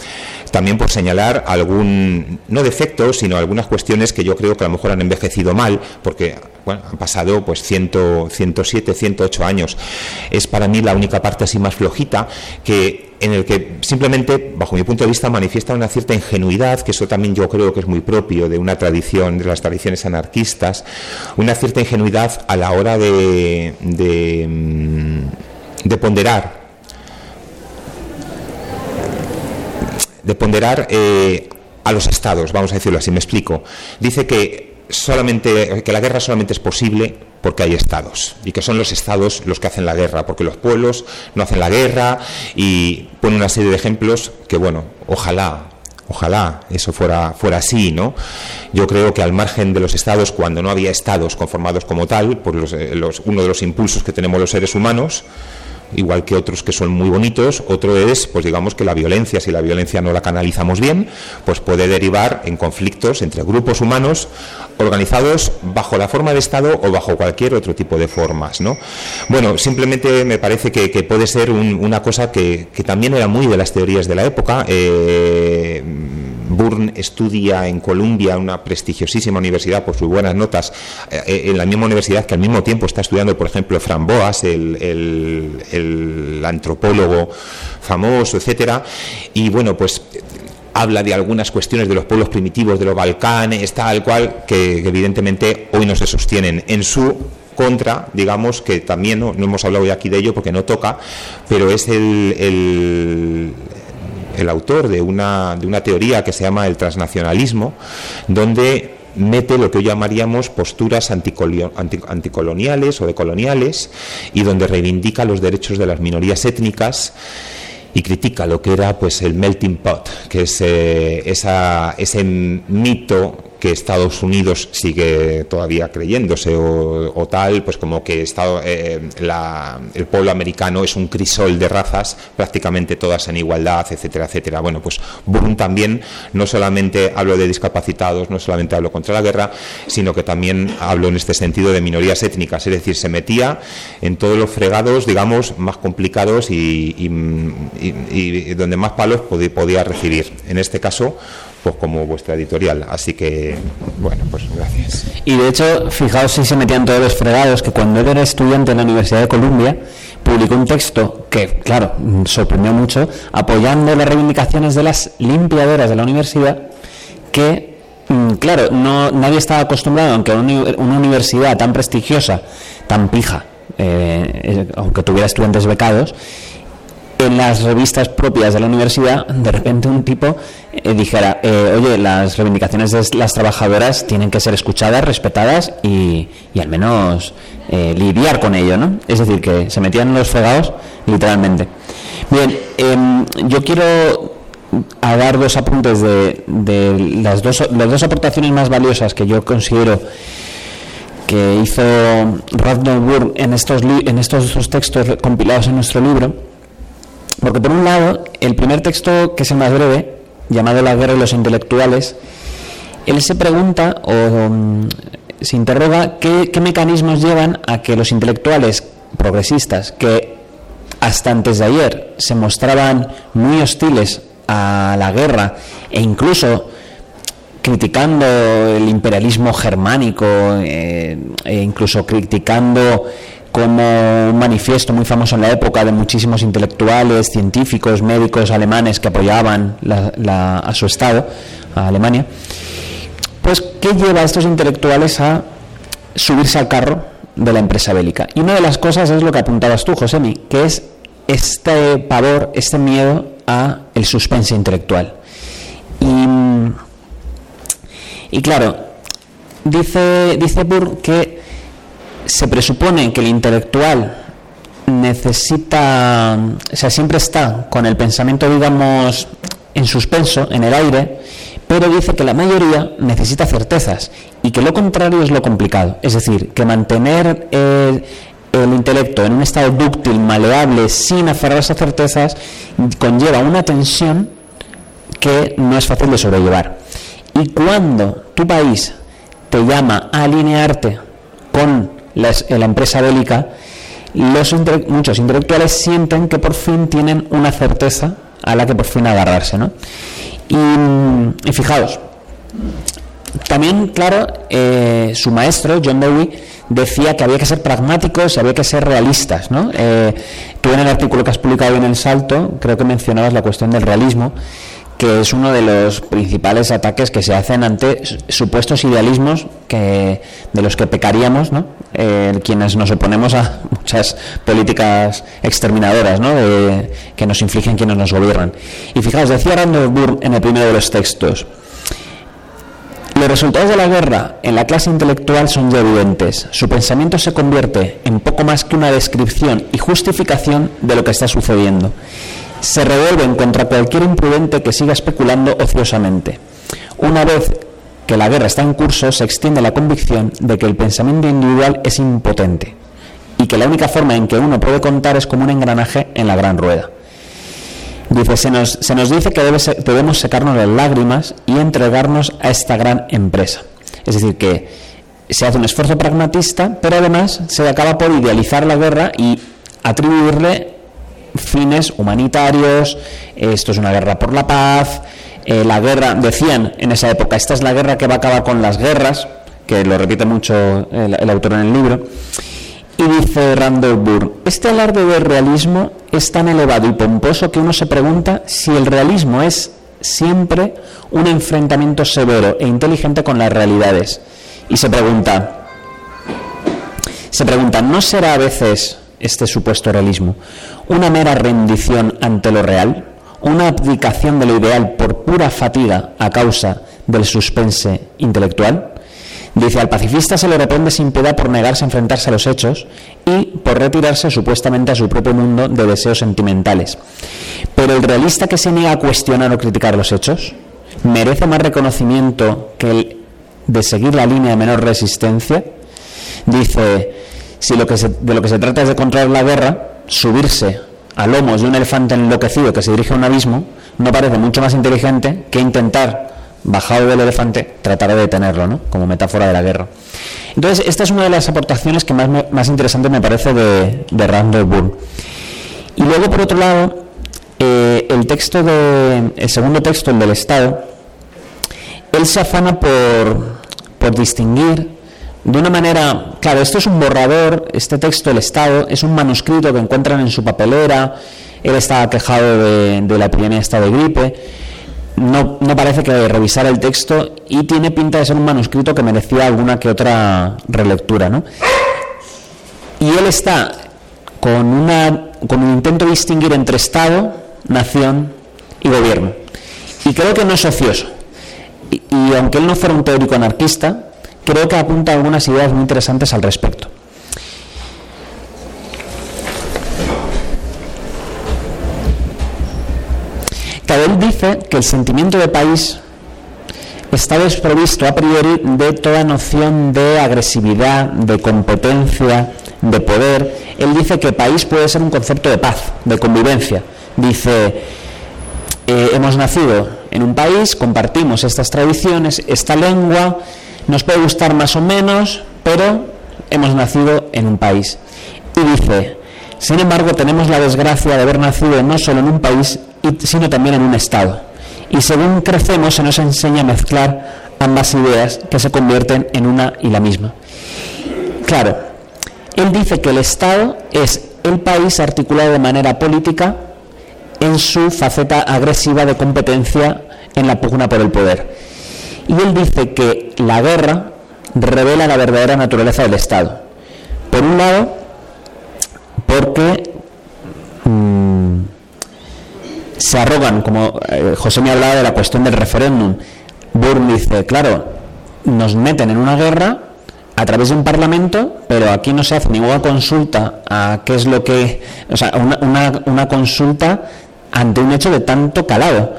también por señalar algún, no defecto, sino algunas cuestiones que yo creo que a lo mejor han envejecido mal, porque han pasado pues 100, 107, 108 años. Es para mí la única parte así más flojita que en el que simplemente, bajo mi punto de vista, manifiesta una cierta ingenuidad, que eso también yo creo que es muy propio de una tradición, de las tradiciones anarquistas, una cierta ingenuidad a la hora de, de, mm, ponderar, de ponderar eh, a los estados, vamos a decirlo así, me explico. Dice que solamente que la guerra solamente es posible porque hay estados y que son los estados los que hacen la guerra, porque los pueblos no hacen la guerra y pone una serie de ejemplos que bueno, ojalá Ojalá eso fuera, fuera así, ¿no? Yo creo que al margen de los estados, cuando no había estados conformados como tal, por los, eh, uno de los impulsos que tenemos los seres humanos, igual que otros que son muy bonitos, otro es, pues digamos que la violencia, si la violencia no la canalizamos bien, pues puede derivar en conflictos entre grupos humanos organizados bajo la forma de Estado o bajo cualquier otro tipo de formas, ¿no? Bueno, simplemente me parece que, puede ser una cosa que, también era muy de las teorías de la época. Eh, Estudia en Columbia, una prestigiosísima universidad por sus buenas notas, eh, eh, en la misma universidad que al mismo tiempo está estudiando, por ejemplo, Fran Boas, el, antropólogo famoso, etcétera. Y bueno, pues habla de algunas cuestiones de los pueblos primitivos de los Balcanes, tal cual, que, evidentemente hoy no se sostienen en su contra, digamos, que también no, hemos hablado hoy aquí de ello porque no toca, pero es el, el autor de una, de una teoría que se llama el transnacionalismo, donde mete lo que hoy llamaríamos posturas anticoloniales o decoloniales y donde reivindica los derechos de las minorías étnicas y critica lo que era pues el melting pot, que es eh, esa, ese mito que Estados Unidos sigue todavía creyéndose o, tal, pues como que Estado, eh, el pueblo americano es un crisol de razas, prácticamente todas en igualdad, etcétera, etcétera. Bueno, pues Boom también no solamente hablo de discapacitados, no solamente hablo contra la guerra, sino que también hablo en este sentido de minorías étnicas, es decir, se metía en todos los fregados, digamos, más complicados y, donde más palos podía recibir. En este caso, pues como vuestra editorial. Así que, bueno, pues gracias. Y de hecho, fijaos si se metían todos los fregados, que cuando él era estudiante en la Universidad de Columbia, publicó un texto que, claro, sorprendió mucho, apoyando las reivindicaciones de las limpiadoras de la universidad, que, mm, claro, no, nadie estaba acostumbrado, aunque una, universidad tan prestigiosa, tan pija, eh, eh, aunque tuviera estudiantes becados, en las revistas propias de la universidad, de repente un tipo eh, dijera, eh, oye, las reivindicaciones de las trabajadoras tienen que ser escuchadas, respetadas y, al menos eh, lidiar con ello, ¿no? Es decir, que se metían los fregados literalmente. Bien, em, yo quiero dar dos apuntes de, las, dos, las dos aportaciones más valiosas que yo considero que hizo Radnor Burr en estos, en estos dos textos compilados en nuestro libro porque por un lado, el primer texto, que es el más breve, llamado La guerra de los intelectuales, él se pregunta o mm, se interroga qué, mecanismos llevan a que los intelectuales progresistas, que hasta antes de ayer se mostraban muy hostiles a la guerra e incluso criticando el imperialismo germánico eh, e incluso criticando como un manifiesto muy famoso en la época de muchísimos intelectuales, científicos, médicos alemanes que apoyaban a su Estado, a Alemania. pues ¿qué lleva a estos intelectuales a subirse al carro de la empresa bélica? Y una de las cosas es lo que apuntabas tú, Josemi, que es este pavor, este miedo a el suspense intelectual. Y, claro, dice, dice Burr que se presupone que el intelectual necesita, o sea, siempre está con el pensamiento, digamos, en suspenso, en el aire, pero dice que la mayoría necesita certezas y que lo contrario es lo complicado. Es decir, que mantener el, el intelecto en un estado dúctil, maleable, sin aferrarse a certezas, conlleva una tensión que no es fácil de sobrellevar. Y cuando tu país te llama a alinearte con la, la empresa bélica, los muchos intelectuales sienten que por fin tienen una certeza a la que por fin agarrarse. ¿no? Y, fijaos, también, claro, eh, su maestro, John Dewey, decía que había que ser pragmáticos y había que ser realistas. ¿no? Eh, tú en el artículo que has publicado en El Salto, creo que mencionabas la cuestión del realismo que es uno de los principales ataques que se hacen ante supuestos idealismos que, de los que pecaríamos ¿no? Eh, quienes nos oponemos a muchas políticas exterminadoras ¿no? de, que nos infligen quienes nos gobiernan. Y fijaos, decía Randall Burr en el primero de los textos, los resultados de la guerra en la clase intelectual son ya evidentes. Su pensamiento se convierte en poco más que una descripción y justificación de lo que está sucediendo se revuelven contra cualquier imprudente que siga especulando ociosamente. Una vez que la guerra está en curso, se extiende la convicción de que el pensamiento individual es impotente y que la única forma en que uno puede contar es como un engranaje en la gran rueda. Dice, se nos, se nos dice que debemos secarnos las lágrimas y entregarnos a esta gran empresa. Es decir, que se hace un esfuerzo pragmatista, pero además se acaba por idealizar la guerra y atribuirle fines humanitarios, esto es una guerra por la paz, eh, la guerra, decían en esa época, esta es la guerra que va a acabar con las guerras, que lo repite mucho el, autor en el libro, y dice Randall Burr, este alarde de realismo es tan elevado y pomposo que uno se pregunta si el realismo es siempre un enfrentamiento severo e inteligente con las realidades. Y se pregunta, se pregunta, ¿no será a veces este supuesto realismo? ¿Una mera rendición ante lo real? ¿Una abdicación de lo ideal por pura fatiga a causa del suspense intelectual? Dice, al pacifista se le reprende sin piedad por negarse a enfrentarse a los hechos y por retirarse supuestamente a su propio mundo de deseos sentimentales. Pero el realista que se niega a cuestionar o criticar los hechos merece más reconocimiento que el de seguir la línea de menor resistencia. Dice, si lo que de lo que se trata es de controlar la guerra, subirse a lomos de un elefante enloquecido que se dirige a un abismo no parece mucho más inteligente que intentar, bajado del elefante, tratar de detenerlo, ¿no? como metáfora de la guerra. Entonces, esta es una de las aportaciones que más, más interesante me parece de, de Randall Bull. Y luego, por otro lado, eh, el texto de, el segundo texto, el del Estado, él se afana por, por distinguir de una manera, claro, esto es un borrador, este texto, el Estado, es un manuscrito que encuentran en su papelera, él estaba quejado de, la epidemia esta de gripe, no, no, parece que revisar el texto y tiene pinta de ser un manuscrito que merecía alguna que otra relectura, ¿no? Y él está con, una, con un intento de distinguir entre Estado, nación y gobierno. Y creo que no es ocioso. Y aunque él no fuera un teórico anarquista, creo que apunta algunas ideas muy interesantes al respecto. Cadell dice que el sentimiento de país está desprovisto a priori de toda noción de agresividad, de competencia, de poder. Él dice que país puede ser un concepto de paz, de convivencia. Dice, eh, hemos nacido en un país, compartimos estas tradiciones, esta lengua, nos puede gustar más o menos, pero hemos nacido en un país. Y dice, sin embargo, tenemos la desgracia de haber nacido no solo en un país, sino también en un Estado. Y según crecemos se nos enseña a mezclar ambas ideas que se convierten en una y la misma. Claro, él dice que el Estado es el país articulado de manera política en su faceta agresiva de competencia en la pugna por el poder Y él dice que la guerra revela la verdadera naturaleza del Estado. Por un lado, porque mm, se arrogan, como eh, José me hablaba de la cuestión del referéndum. Burn dice, claro, nos meten en una guerra a través de un parlamento, pero aquí no se hace ninguna consulta a qué es lo que, o sea, una, una, una consulta ante un hecho de tanto calado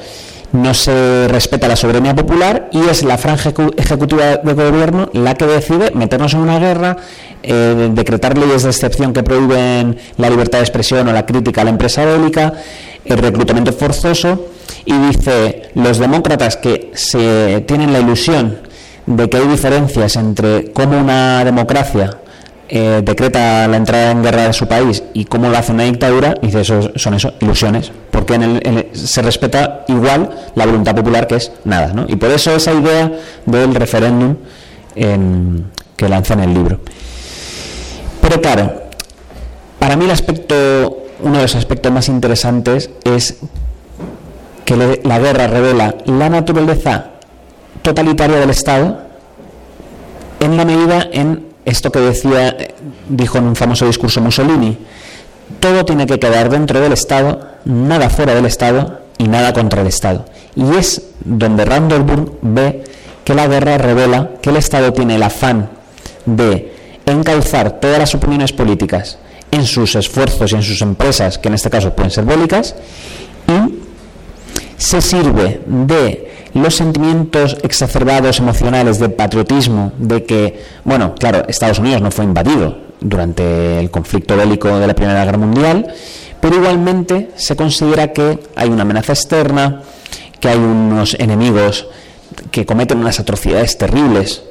no se respeta la soberanía popular y es la franja ejecutiva de gobierno la que decide meternos en una guerra, eh, decretar leyes de excepción que prohíben la libertad de expresión o la crítica a la empresa bélica, el reclutamiento forzoso y dice los demócratas que se tienen la ilusión de que hay diferencias entre cómo una democracia eh, decreta la entrada en guerra de su país y cómo lo hace una dictadura, dice, eso son eso, ilusiones, porque se respeta igual la voluntad popular que es nada, ¿no? Y por eso esa idea del referéndum que lanza en el libro. Pero claro, para mí el aspecto, uno de los aspectos más interesantes es que la guerra revela la naturaleza totalitaria del Estado en la medida en esto que decía, dijo en un famoso discurso Mussolini, todo tiene que quedar dentro del Estado, nada fuera del Estado y nada contra el Estado. Y es donde Randall ve que la guerra revela que el Estado tiene el afán de encauzar todas las opiniones políticas en sus esfuerzos y en sus empresas, que en este caso pueden ser bélicas, y se sirve de los sentimientos exacerbados emocionales de patriotismo, de que, bueno, claro, Estados Unidos no fue invadido durante el conflicto bélico de la Primera Guerra Mundial, pero igualmente se considera que hay una amenaza externa, que hay unos enemigos que cometen unas atrocidades terribles.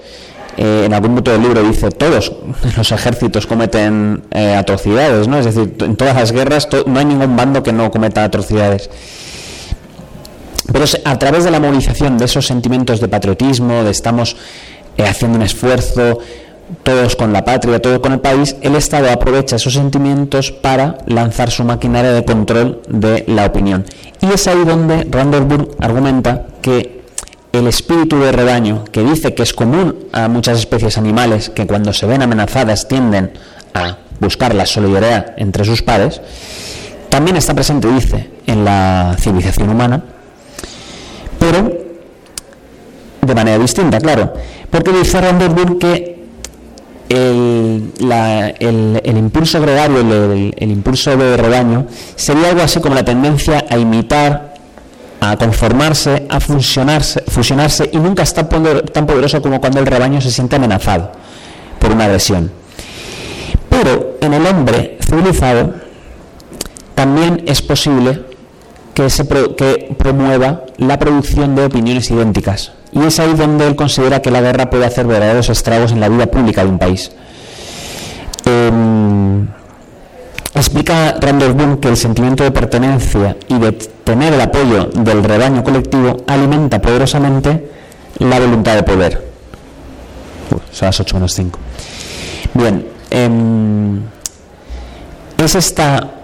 Eh, en algún punto del libro dice todos los ejércitos cometen eh, atrocidades, ¿no? Es decir, en todas las guerras no hay ningún bando que no cometa atrocidades. Pero a través de la movilización de esos sentimientos de patriotismo, de estamos eh, haciendo un esfuerzo, todos con la patria, todo con el país, el Estado aprovecha esos sentimientos para lanzar su maquinaria de control de la opinión. Y es ahí donde Randall argumenta que el espíritu de rebaño, que dice que es común a muchas especies animales que cuando se ven amenazadas tienden a buscar la solidaridad entre sus pares, también está presente, dice, en la civilización humana pero de manera distinta, claro. Porque dice Randall que el, el, impulso gregario, el, impulso de rebaño, sería algo así como la tendencia a imitar, a conformarse, a fusionarse, fusionarse y nunca está tan poderoso como cuando el rebaño se siente amenazado por una agresión. Pero en el hombre civilizado también es posible que, promueva la producción de opiniones idénticas. Y es ahí donde él considera que la guerra puede hacer verdaderos estragos en la vida pública de un país. Em, explica Randall Boone que el sentimiento de pertenencia y de tener el apoyo del rebaño colectivo alimenta poderosamente la voluntad de poder. son las 8 menos 5. Bien, em, es esta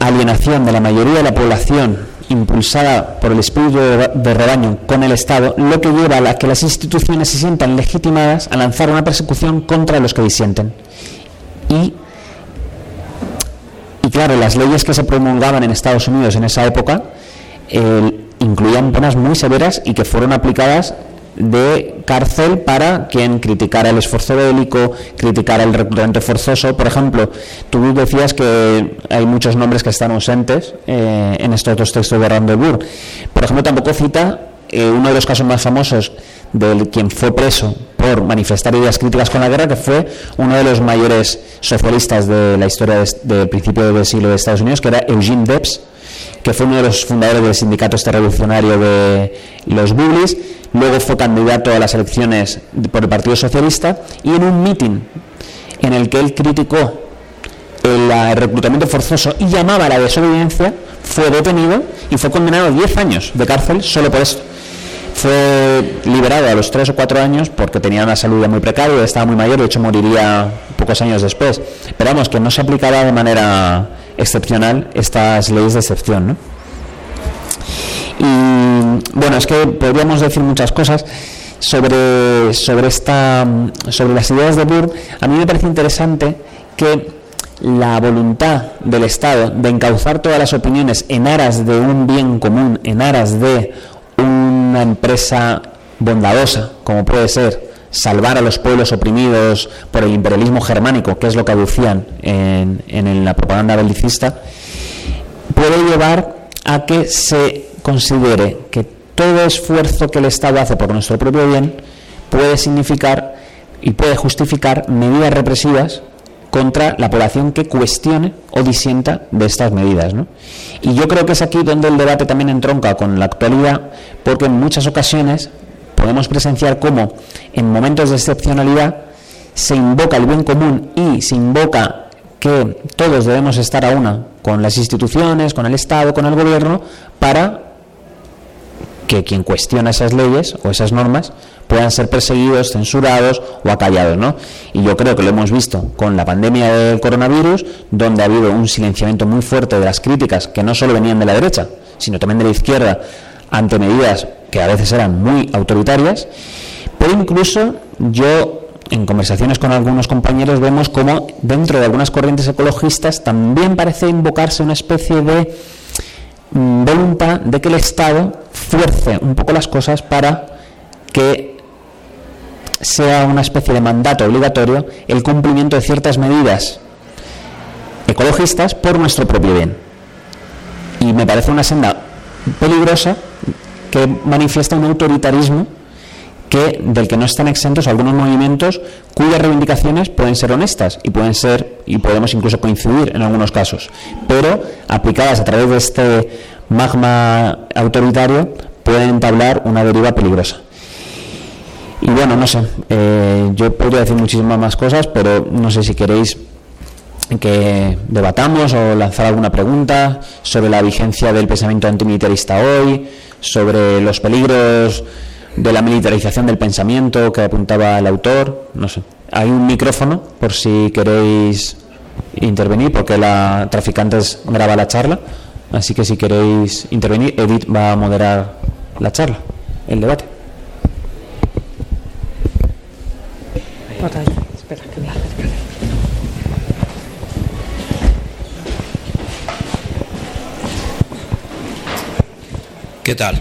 alienación de la mayoría de la población impulsada por el espíritu de rebaño con el Estado, lo que lleva a que las instituciones se sientan legitimadas a lanzar una persecución contra los que disienten. Y, y claro, las leyes que se promulgaban en Estados Unidos en esa época eh, incluían penas muy severas y que fueron aplicadas de cárcel para quien criticara el esfuerzo bélico, criticara el reclutamiento forzoso. Por ejemplo, tú decías que hay muchos nombres que están ausentes eh, en estos dos textos de Randebourg. Por ejemplo, tampoco cita eh, uno de los casos más famosos de quien fue preso por manifestar ideas críticas con la guerra, que fue uno de los mayores socialistas de la historia del principio del siglo de Estados Unidos, que era Eugene Debs, que fue uno de los fundadores del sindicato este revolucionario de los Bublis, luego fue candidato a las elecciones por el Partido Socialista y en un mitin en el que él criticó el reclutamiento forzoso y llamaba a la desobediencia, fue detenido y fue condenado a 10 años de cárcel solo por esto. Fue liberado a los 3 o 4 años porque tenía una salud muy precaria, estaba muy mayor, de hecho moriría pocos años después. Pero vamos, que no se aplicaba de manera excepcional estas leyes de excepción. Y bueno, es que podríamos decir muchas cosas. sobre, sobre, esta, sobre las ideas de Burr, a mí me parece interesante que la voluntad del Estado de encauzar todas las opiniones en aras de un bien común, en aras de una empresa bondadosa, como puede ser salvar a los pueblos oprimidos por el imperialismo germánico, que es lo que aducían en, en la propaganda belicista, puede llevar a que se considere que todo esfuerzo que el Estado hace por nuestro propio bien puede significar y puede justificar medidas represivas contra la población que cuestione o disienta de estas medidas. Y yo creo que es aquí donde el debate también entronca con la actualidad, porque en muchas ocasiones podemos presenciar cómo en momentos de excepcionalidad se invoca el bien común y se invoca que todos debemos estar a una con las instituciones, con el Estado, con el gobierno, para que quien cuestiona esas leyes o esas normas puedan ser perseguidos, censurados o acallados. ¿no? Y yo creo que lo hemos visto con la pandemia del coronavirus, donde ha habido un silenciamiento muy fuerte de las críticas que no solo venían de la derecha, sino también de la izquierda, ante medidas que a veces eran muy autoritarias, pero incluso yo en conversaciones con algunos compañeros vemos como dentro de algunas corrientes ecologistas también parece invocarse una especie de voluntad de que el Estado fuerce un poco las cosas para que sea una especie de mandato obligatorio el cumplimiento de ciertas medidas ecologistas por nuestro propio bien. Y me parece una senda peligrosa que manifiesta un autoritarismo del que no están exentos algunos movimientos cuyas reivindicaciones pueden ser honestas y pueden ser y podemos incluso coincidir en algunos casos, pero aplicadas a través de este magma autoritario pueden entablar una deriva peligrosa. Y bueno, no sé, eh, yo podría decir muchísimas más cosas, pero no sé si queréis que debatamos o lanzar alguna pregunta sobre la vigencia del pensamiento antimilitarista hoy, sobre los peligros de la militarización del pensamiento que apuntaba el autor, no sé. Hay un micrófono por si queréis intervenir, porque la Traficantes graba la charla, así que si queréis intervenir, Edith va a moderar la charla, el debate. ¿Qué tal?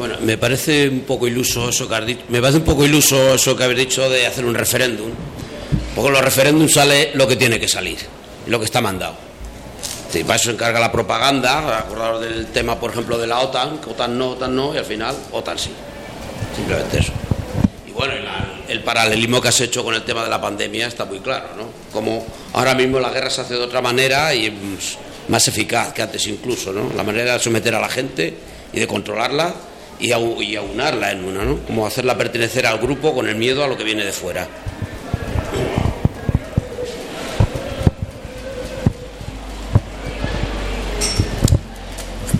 Bueno, me parece un poco iluso eso que dicho. Me parece un poco iluso eso que habéis dicho de hacer un referéndum. Porque los referéndums sale lo que tiene que salir, lo que está mandado. Sí, para eso se encarga la propaganda, acordaros del tema, por ejemplo, de la OTAN, que OTAN no, OTAN no, y al final OTAN sí. Simplemente eso. Y bueno, el paralelismo que has hecho con el tema de la pandemia está muy claro, ¿no? Como ahora mismo la guerra se hace de otra manera y más eficaz que antes incluso, ¿no? La manera de someter a la gente y de controlarla y, aunarla en una, ¿no? Como hacerla pertenecer al grupo con el miedo a lo que viene de fuera.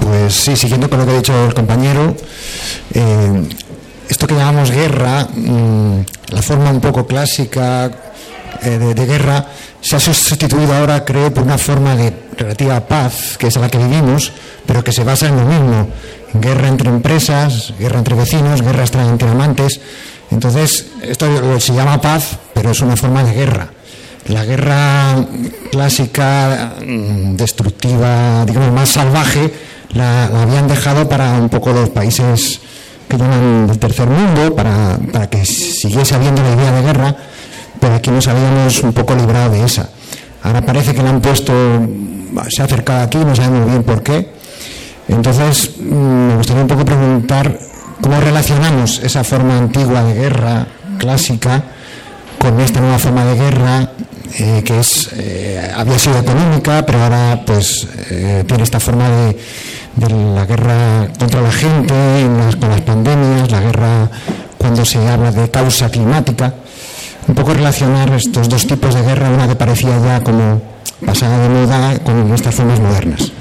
Pues sí, siguiendo con lo que ha dicho el compañero, eh, esto que llamamos guerra, mm, la forma un poco clásica eh, de, guerra, se ha sustituido ahora, creo, por una forma de relativa paz, que es la que vivimos, pero que se basa en lo mismo, guerra entre empresas, guerra entre vecinos, guerra entre amantes. Entonces, esto se llama paz, pero es una forma de guerra. La guerra clásica, mm, destructiva, digamos, más salvaje, la, habían dejado para un poco los países que llaman del tercer mundo, para, para que siguiese habiendo la idea de guerra, pero aquí nos habíamos un poco librado de esa. Ahora parece que la han puesto, se ha acercado aquí, no sabemos bien por qué, entonces, mm, me gustaría un poco preguntar cómo relacionamos esa forma antigua de guerra clásica con esta nueva forma de guerra eh, que es eh, había sido económica, pero ahora pues eh, tiene esta forma de, la guerra contra la gente, con las pandemias, la guerra cuando se habla de causa climática. Un poco relacionar estos dos tipos de guerra, una que parecía ya como pasada de moda con estas formas modernas.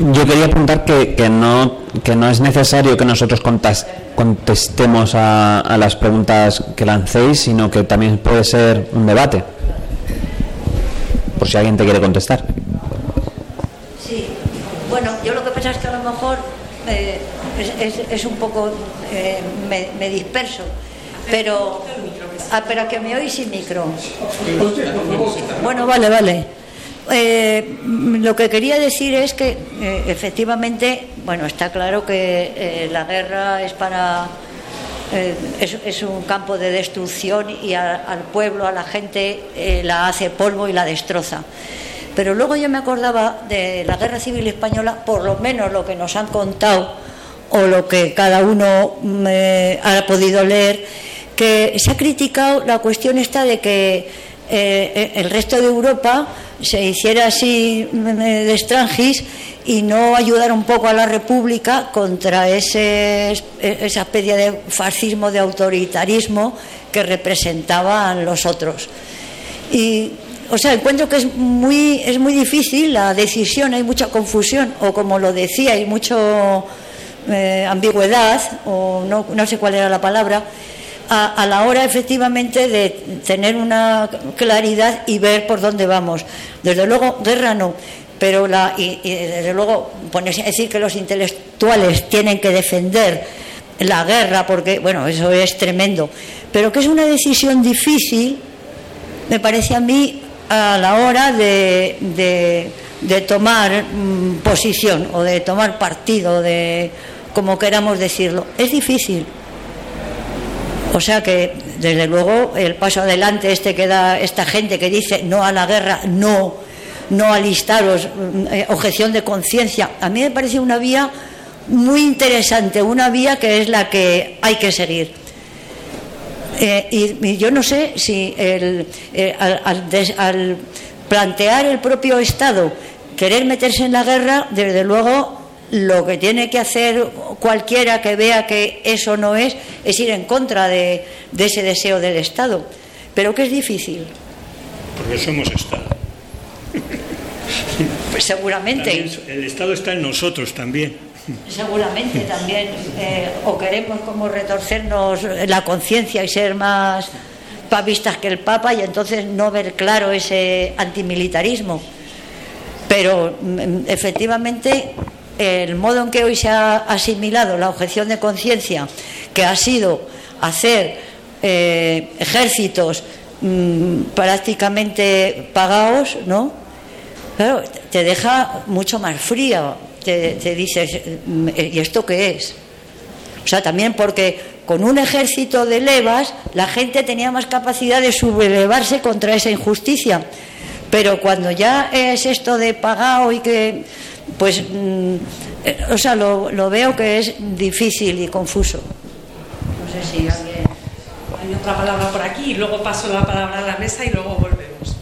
Yo quería apuntar que, que, no, que no es necesario que nosotros contestemos a, las preguntas que lancéis, sino que también puede ser un debate, por si alguien te quiere contestar. Sí, bueno, yo lo que pasa es que a lo mejor eh, es, es- es un poco, eh, me, me disperso, pero, ah, pero que me oís sin micro. Bueno, vale, vale. Eh, lo que quería decir es que eh, efectivamente, bueno, está claro que eh, la guerra es para es, un campo de destrucción y al pueblo, a la gente, la hace polvo y la destroza. Pero luego yo me acordaba de la guerra civil española, por lo menos lo que nos han contado o lo que cada uno mm, ha podido leer, que se ha criticado la cuestión esta de que eh, el resto de Europa se hiciera así mm, eh, de extranjis y no ayudar un poco a la República contra ese, esa especie de fascismo, de autoritarismo que representaban los otros. Y, o sea, encuentro que es muy, es muy difícil la decisión, hay mucha confusión, o como lo decía, hay mucha ambigüedad, o no, no sé cuál era la palabra, a, la hora efectivamente de tener una claridad y ver por dónde vamos. Desde luego, guerra no, pero la, y, desde luego ponerse a decir que los intelectuales tienen que defender la guerra, porque, bueno, eso es tremendo, pero que es una decisión difícil, me parece a mí, a la hora de, de, de tomar mm, posición o de tomar partido, de como queramos decirlo. Es difícil. O sea que, desde luego, el paso adelante este que da esta gente que dice no a la guerra, no, no alistaros, mm, eh, objeción de conciencia, a mí me parece una vía muy interesante, una vía que es la que hay que seguir. Eh, y, yo no sé si el, eh, al, al plantear el propio Estado querer meterse en la guerra, desde luego lo que tiene que hacer cualquiera que vea que eso no es, es ir en contra de, de ese deseo del Estado. Pero que es difícil, Porque somos Estado. pues seguramente. También el Estado está en nosotros también. Seguramente también, eh, o queremos como retorcernos la conciencia y ser más papistas que el Papa y entonces no ver claro ese antimilitarismo. Pero mm, efectivamente el modo en que hoy se ha asimilado la objeción de conciencia, que ha sido hacer eh, ejércitos mm, prácticamente pagados, ¿no? Claro, te deja mucho más frío. Te, te dices, mm, ¿y esto qué es? O sea, también porque con un ejército de levas la gente tenía más capacidad de sublevarse contra esa injusticia. Pero cuando ya es esto de pagado y que, pues, mm, eh, o sea, lo, lo veo que es difícil y confuso. No sé si alguien. Hay otra palabra por aquí y luego paso la palabra a la mesa y luego volvemos.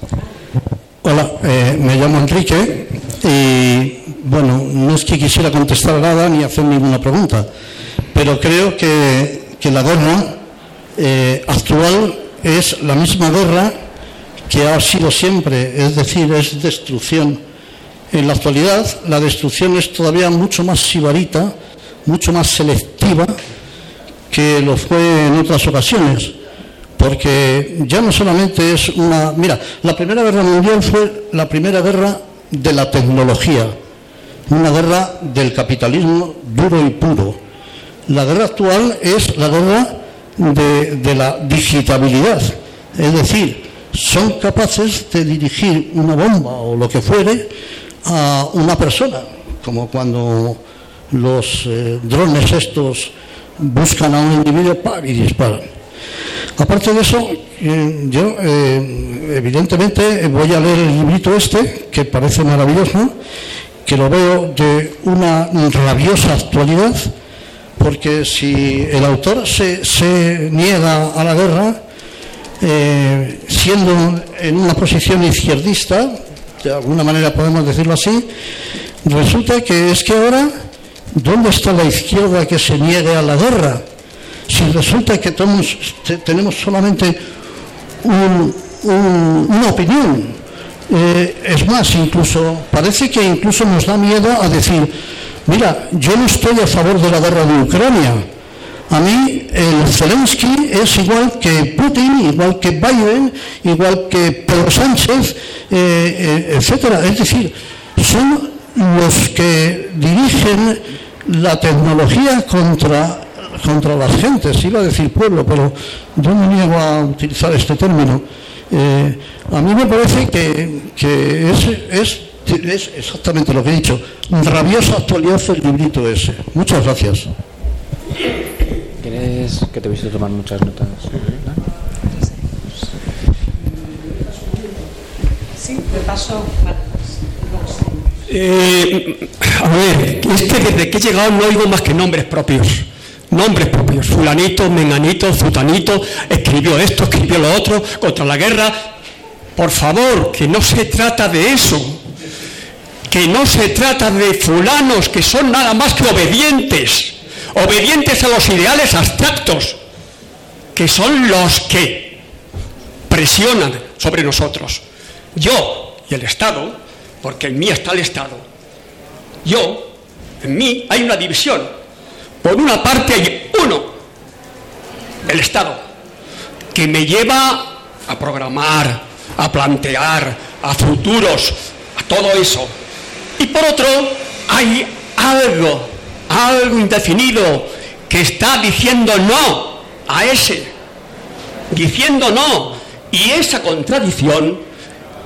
Hola, eh, me llamo Enrique y bueno, no es que quisiera contestar nada ni hacer ninguna pregunta, pero creo que, que la guerra eh, actual es la misma guerra que ha sido siempre, es decir, es destrucción. En la actualidad la destrucción es todavía mucho más sibarita, mucho más selectiva que lo fue en otras ocasiones porque ya no solamente es una... Mira, la Primera Guerra Mundial fue la primera guerra de la tecnología, una guerra del capitalismo duro y puro. La guerra actual es la guerra de, de la digitabilidad, es decir, son capaces de dirigir una bomba o lo que fuere a una persona, como cuando los eh, drones estos buscan a un individuo y disparan. Aparte de eso, eh, yo eh, evidentemente voy a leer el librito este, que parece maravilloso, que lo veo de una rabiosa actualidad, porque si el autor se, se niega a la guerra, siendo en una posición izquierdista, de alguna manera podemos decirlo así, resulta que es que ahora, ¿dónde está la izquierda que se niegue a la guerra? Si resulta que tenemos, te- tenemos solamente un- un- una opinión, eh, es más, incluso parece que incluso nos da miedo a decir, mira, yo no estoy a favor de la guerra de Ucrania. A mí el Zelensky es igual que Putin, igual que Biden, igual que Pedro Sánchez, eh, eh, etcétera. Es decir, son los que dirigen la tecnología contra, contra las gentes, iba a decir pueblo, pero yo me niego a utilizar este término. Eh, a mí me parece que, que es, es, es exactamente lo que he dicho, rabiosa actualidad el librito ese. Muchas gracias. ¿Quieres que te visto tomar muchas notas? Sí, de paso. Eh, a ver, es que desde que he llegado no oigo más que nombres propios. Nombres propios. Fulanito, menganito, zutanito, escribió esto, escribió lo otro, contra la guerra. Por favor, que no se trata de eso. Que no se trata de fulanos que son nada más que obedientes. Obedientes a los ideales abstractos. Que son los que presionan sobre nosotros. Yo y el Estado porque en mí está el Estado. Yo, en mí hay una división. Por una parte hay uno, el Estado, que me lleva a programar, a plantear, a futuros, a todo eso. Y por otro, hay algo, algo indefinido, que está diciendo no a ese, diciendo no. Y esa contradicción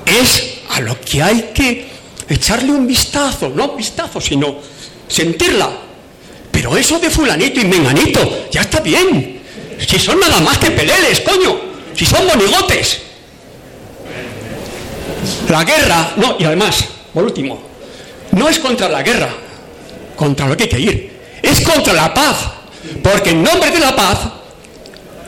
es a lo que hay que echarle un vistazo, no vistazo, sino sentirla. Pero eso de fulanito y menganito, ya está bien. Si son nada más que peleles, coño. Si son monigotes. La guerra, no, y además, por último, no es contra la guerra, contra lo que hay que ir. Es contra la paz. Porque en nombre de la paz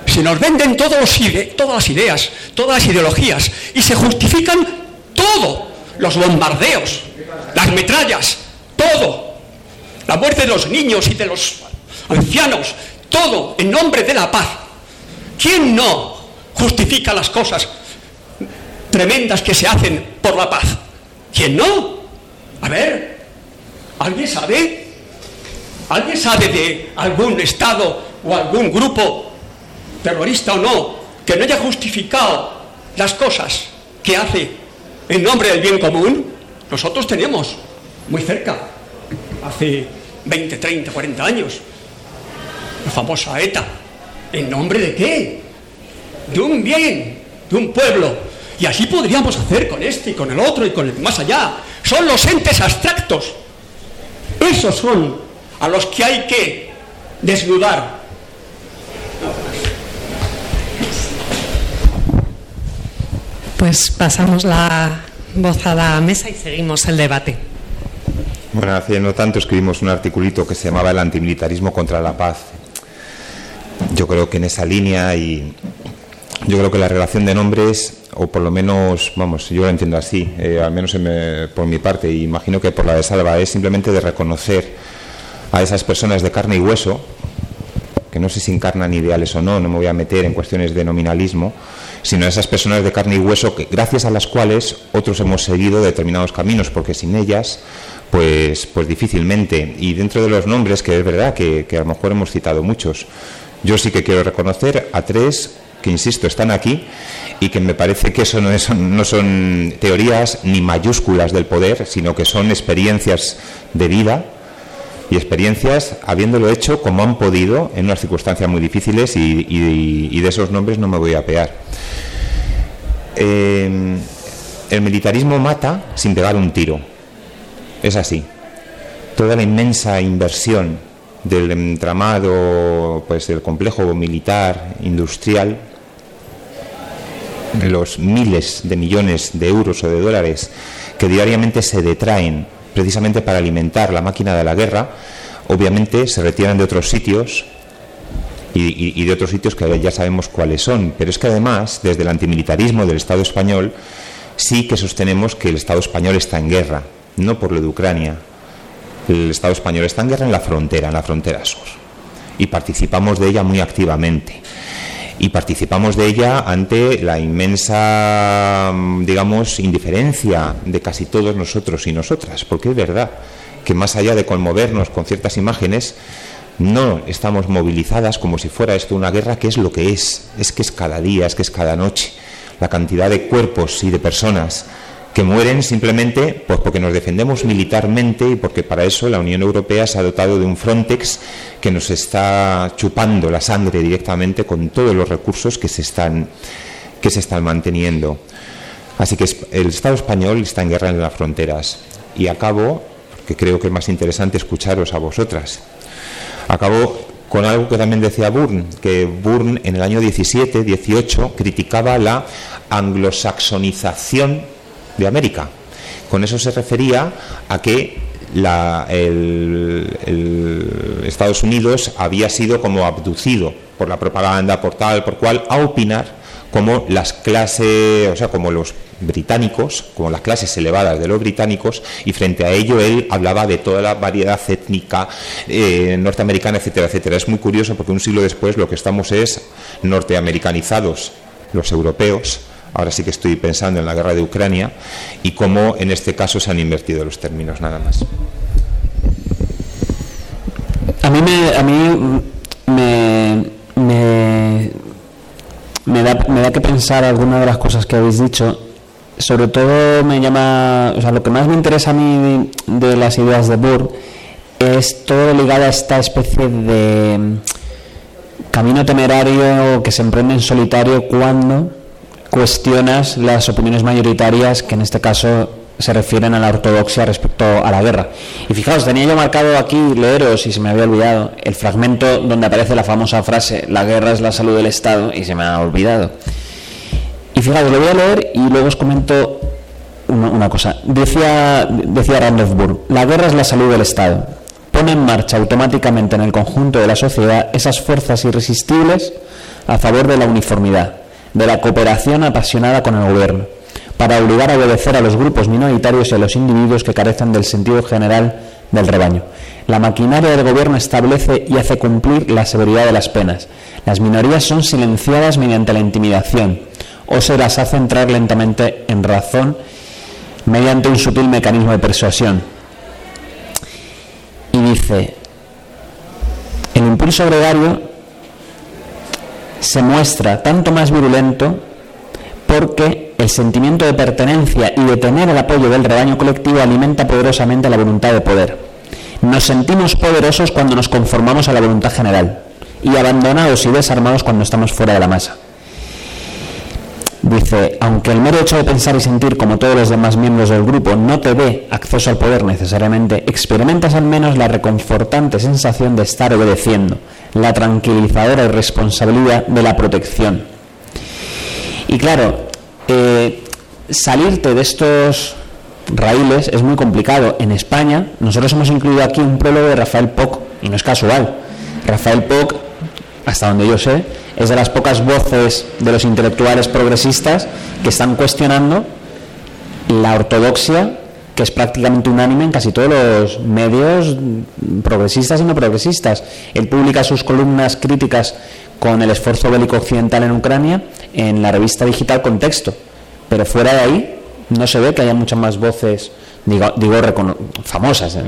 se nos venden todas las ideas, todas las ideologías y se justifican todo los bombardeos, las metrallas, todo, la muerte de los niños y de los ancianos, todo en nombre de la paz. ¿Quién no justifica las cosas tremendas que se hacen por la paz? ¿Quién no? A ver, ¿alguien sabe? ¿Alguien sabe de algún Estado o algún grupo terrorista o no que no haya justificado las cosas que hace en nombre del bien común, nosotros tenemos muy cerca, hace 20, 30, 40 años, la famosa ETA. ¿En nombre de qué? De un bien, de un pueblo. Y así podríamos hacer con este y con el otro y con el más allá. Son los entes abstractos. Esos son a los que hay que desnudar. Pues pasamos la voz a la mesa y seguimos el debate. Bueno, hace no tanto escribimos un articulito que se llamaba El antimilitarismo contra la paz. Yo creo que en esa línea y yo creo que la relación de nombres, o por lo menos, vamos, yo lo entiendo así, eh, al menos por mi parte, y imagino que por la de Salva, es simplemente de reconocer a esas personas de carne y hueso, que no sé si encarnan ideales o no, no me voy a meter en cuestiones de nominalismo, sino a esas personas de carne y hueso que, gracias a las cuales otros hemos seguido determinados caminos, porque sin ellas, pues, pues difícilmente. Y dentro de los nombres, que es verdad que, a lo mejor hemos citado muchos, yo sí que quiero reconocer a tres que, insisto, están aquí y que me parece que eso no, no son teorías ni mayúsculas del poder, sino que son experiencias de vida y experiencias habiéndolo hecho como han podido en unas circunstancias muy difíciles y, de esos nombres no me voy a pegar. Eh, el militarismo mata sin pegar un tiro. Es así. Toda la inmensa inversión del entramado, pues del complejo militar, industrial, los miles de millones de euros o de dólares que diariamente se detraen precisamente para alimentar la máquina de la guerra, obviamente se retiran de otros sitios y, de otros sitios que ya sabemos cuáles son. Pero es que además, desde el antimilitarismo del Estado español, sí que sostenemos que el Estado español está en guerra, no por lo de Ucrania. El Estado español está en guerra en la frontera, en la frontera sur. Y participamos de ella muy activamente y participamos de ella ante la inmensa, digamos, indiferencia de casi todos nosotros y nosotras, porque es verdad que más allá de conmovernos con ciertas imágenes, no estamos movilizadas como si fuera esto una guerra que es lo que es, es que es cada día, es que es cada noche, la cantidad de cuerpos y de personas que mueren simplemente pues, porque nos defendemos militarmente y porque para eso la Unión Europea se ha dotado de un Frontex que nos está chupando la sangre directamente con todos los recursos que se están, que se están manteniendo. Así que el Estado español está en guerra en las fronteras. Y acabo, que creo que es más interesante escucharos a vosotras, acabo con algo que también decía Burn, que Burn en el año 17, 18 criticaba la anglosaxonización de América. Con eso se refería a que la, el, Estados Unidos había sido como abducido por la propaganda, por tal, por cual, a opinar como las clases, o sea, como los británicos, como las clases elevadas de los británicos, y frente a ello él hablaba de toda la variedad étnica eh, norteamericana, etcétera, etcétera. Es muy curioso porque un siglo después lo que estamos es norteamericanizados, los europeos, ahora sí que estoy pensando en la guerra de Ucrania y cómo en este caso se han invertido los términos, nada más. A mí me, a mí me, da, me da que pensar algunas de las cosas que habéis dicho. Sobre todo me llama, o sea, lo que más me interesa a mí de, las ideas de Burr es todo ligado a esta especie de camino temerario que se emprende en solitario cuando cuestionas las opiniones mayoritarias que en este caso se refieren a la ortodoxia respecto a la guerra. Y fijaos, tenía yo marcado aquí, leeros, y se me había olvidado, el fragmento donde aparece la famosa frase, la guerra es la salud del Estado, y se me ha olvidado. Y fijaos, lo voy a leer y luego os comento una, cosa. Decía, decía Randolph Burr, la guerra es la salud del Estado. Pone en marcha automáticamente en el conjunto de la sociedad esas fuerzas irresistibles a favor de la uniformidad de la cooperación apasionada con el gobierno, para obligar a obedecer a los grupos minoritarios y a los individuos que carecen del sentido general del rebaño. La maquinaria del gobierno establece y hace cumplir la severidad de las penas. Las minorías son silenciadas mediante la intimidación o se las hace entrar lentamente en razón mediante un sutil mecanismo de persuasión. Y dice, el impulso gregario se muestra tanto más virulento porque el sentimiento de pertenencia y de tener el apoyo del rebaño colectivo alimenta poderosamente la voluntad de poder. Nos sentimos poderosos cuando nos conformamos a la voluntad general y abandonados y desarmados cuando estamos fuera de la masa. Dice, aunque el mero hecho de pensar y sentir como todos los demás miembros del grupo no te dé acceso al poder necesariamente, experimentas al menos la reconfortante sensación de estar obedeciendo, la tranquilizadora responsabilidad de la protección. Y claro, eh, salirte de estos raíles es muy complicado. En España, nosotros hemos incluido aquí un prólogo de Rafael Poc, y no es casual. Rafael Poc, hasta donde yo sé, es de las pocas voces de los intelectuales progresistas que están cuestionando la ortodoxia que es prácticamente unánime en casi todos los medios progresistas y no progresistas. Él publica sus columnas críticas con el esfuerzo bélico occidental en Ucrania en la revista digital Contexto, pero fuera de ahí no se ve que haya muchas más voces, digo, digo famosas.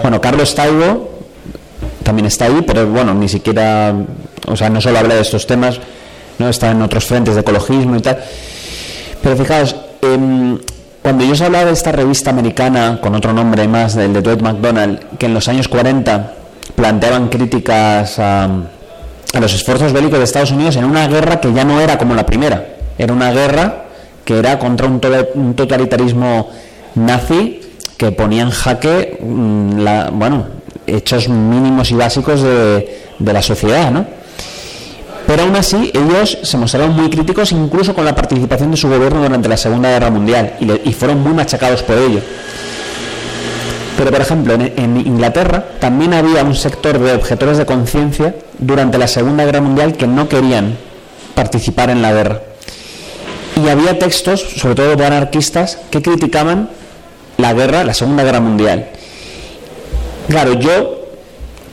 Bueno, Carlos Taibo también está ahí, pero bueno, ni siquiera, o sea, no solo habla de estos temas, no está en otros frentes de ecologismo y tal. Pero fijaos, eh, cuando yo os hablaba de esta revista americana, con otro nombre más, del de Dwight McDonald, que en los años 40 planteaban críticas a, los esfuerzos bélicos de Estados Unidos en una guerra que ya no era como la primera, era una guerra que era contra un, totalitarismo nazi que ponía en jaque mm, la, bueno, hechos mínimos y básicos de, de la sociedad, ¿no? Pero aún así, ellos se mostraron muy críticos incluso con la participación de su gobierno durante la Segunda Guerra Mundial y, fueron muy machacados por ello. Pero, por ejemplo, en, Inglaterra también había un sector de objetores de conciencia durante la Segunda Guerra Mundial que no querían participar en la guerra. Y había textos, sobre todo de anarquistas, que criticaban la guerra, la Segunda Guerra Mundial. Claro, yo,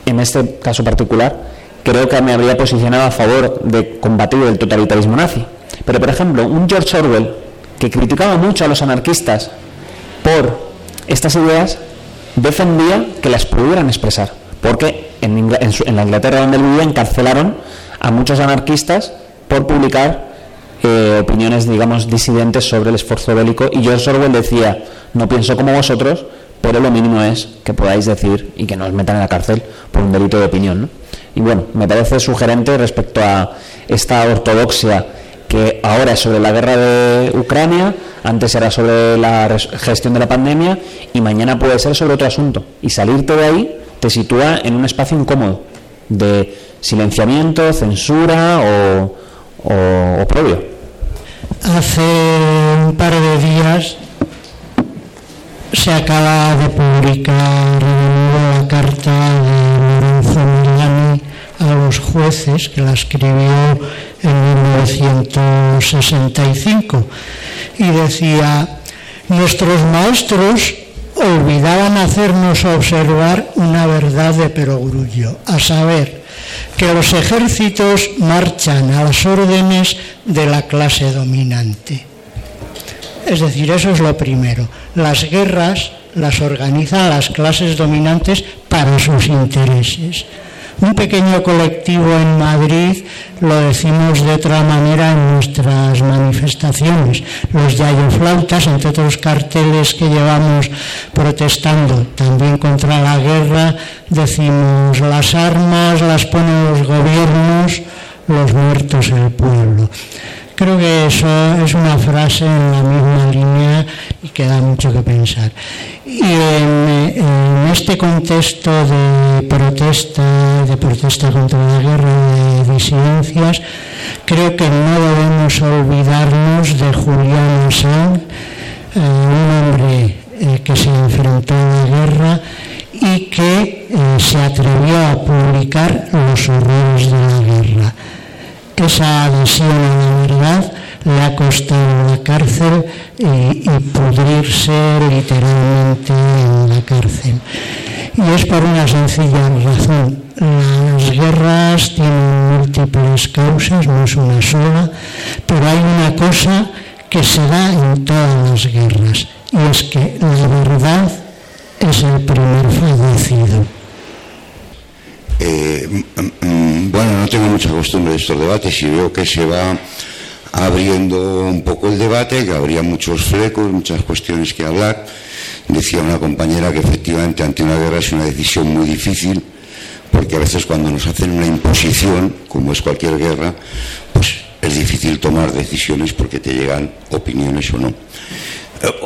en este caso particular, creo que me habría posicionado a favor de combatir el totalitarismo nazi. Pero, por ejemplo, un George Orwell que criticaba mucho a los anarquistas por estas ideas, defendía que las pudieran expresar. Porque en, la Inglaterra donde él vivía encarcelaron a muchos anarquistas por publicar eh, opiniones, digamos, disidentes sobre el esfuerzo bélico. Y George Orwell decía, no pienso como vosotros, pero lo mínimo es que podáis decir y que no os metan en la cárcel por un delito de opinión. ¿no? Y bueno, me parece sugerente respecto a esta ortodoxia que ahora es sobre la guerra de Ucrania, antes era sobre la gestión de la pandemia y mañana puede ser sobre otro asunto. Y salirte de ahí te sitúa en un espacio incómodo de silenciamiento, censura o, o, oprobio. Hace un par de días se acaba de publicar la carta de a los jueces que la escribió en 1965 y decía nuestros maestros olvidaban hacernos observar una verdad de perogrullo, a saber, que los ejércitos marchan a las órdenes de la clase dominante. Es decir, eso es lo primero. Las guerras las organizan las clases dominantes para sus intereses. Un pequeño colectivo en Madrid lo decimos de otra manera en nuestras manifestaciones. Los yayoflautas, entre otros carteles que llevamos protestando también contra la guerra, decimos las armas las ponen los gobiernos, los muertos el pueblo. Creo que eso es una frase en la misma línea y que da mucho que pensar. Y en, este contexto de protesta, de protesta contra la guerra, de disidencias, creo que no debemos olvidarnos de Julián Assange, eh, un hombre eh, que se enfrentó a la guerra y que eh, se atrevió a publicar los horrores de la guerra esa adhesión a la verdad le ha costado la cárcel y, pudrirse literalmente en la cárcel. Y es por una sencilla razón. Las guerras tienen múltiples causas, no es una sola, pero hay una cosa que se da en todas las guerras, y es que la verdad es el primer fallecido. Eh, bueno, no tengo mucha costumbre de estos debates y veo que se va abriendo un poco el debate, que habría muchos flecos, muchas cuestiones que hablar. Decía una compañera que efectivamente ante una guerra es una decisión muy difícil, porque a veces cuando nos hacen una imposición, como es cualquier guerra, pues es difícil tomar decisiones porque te llegan opiniones o no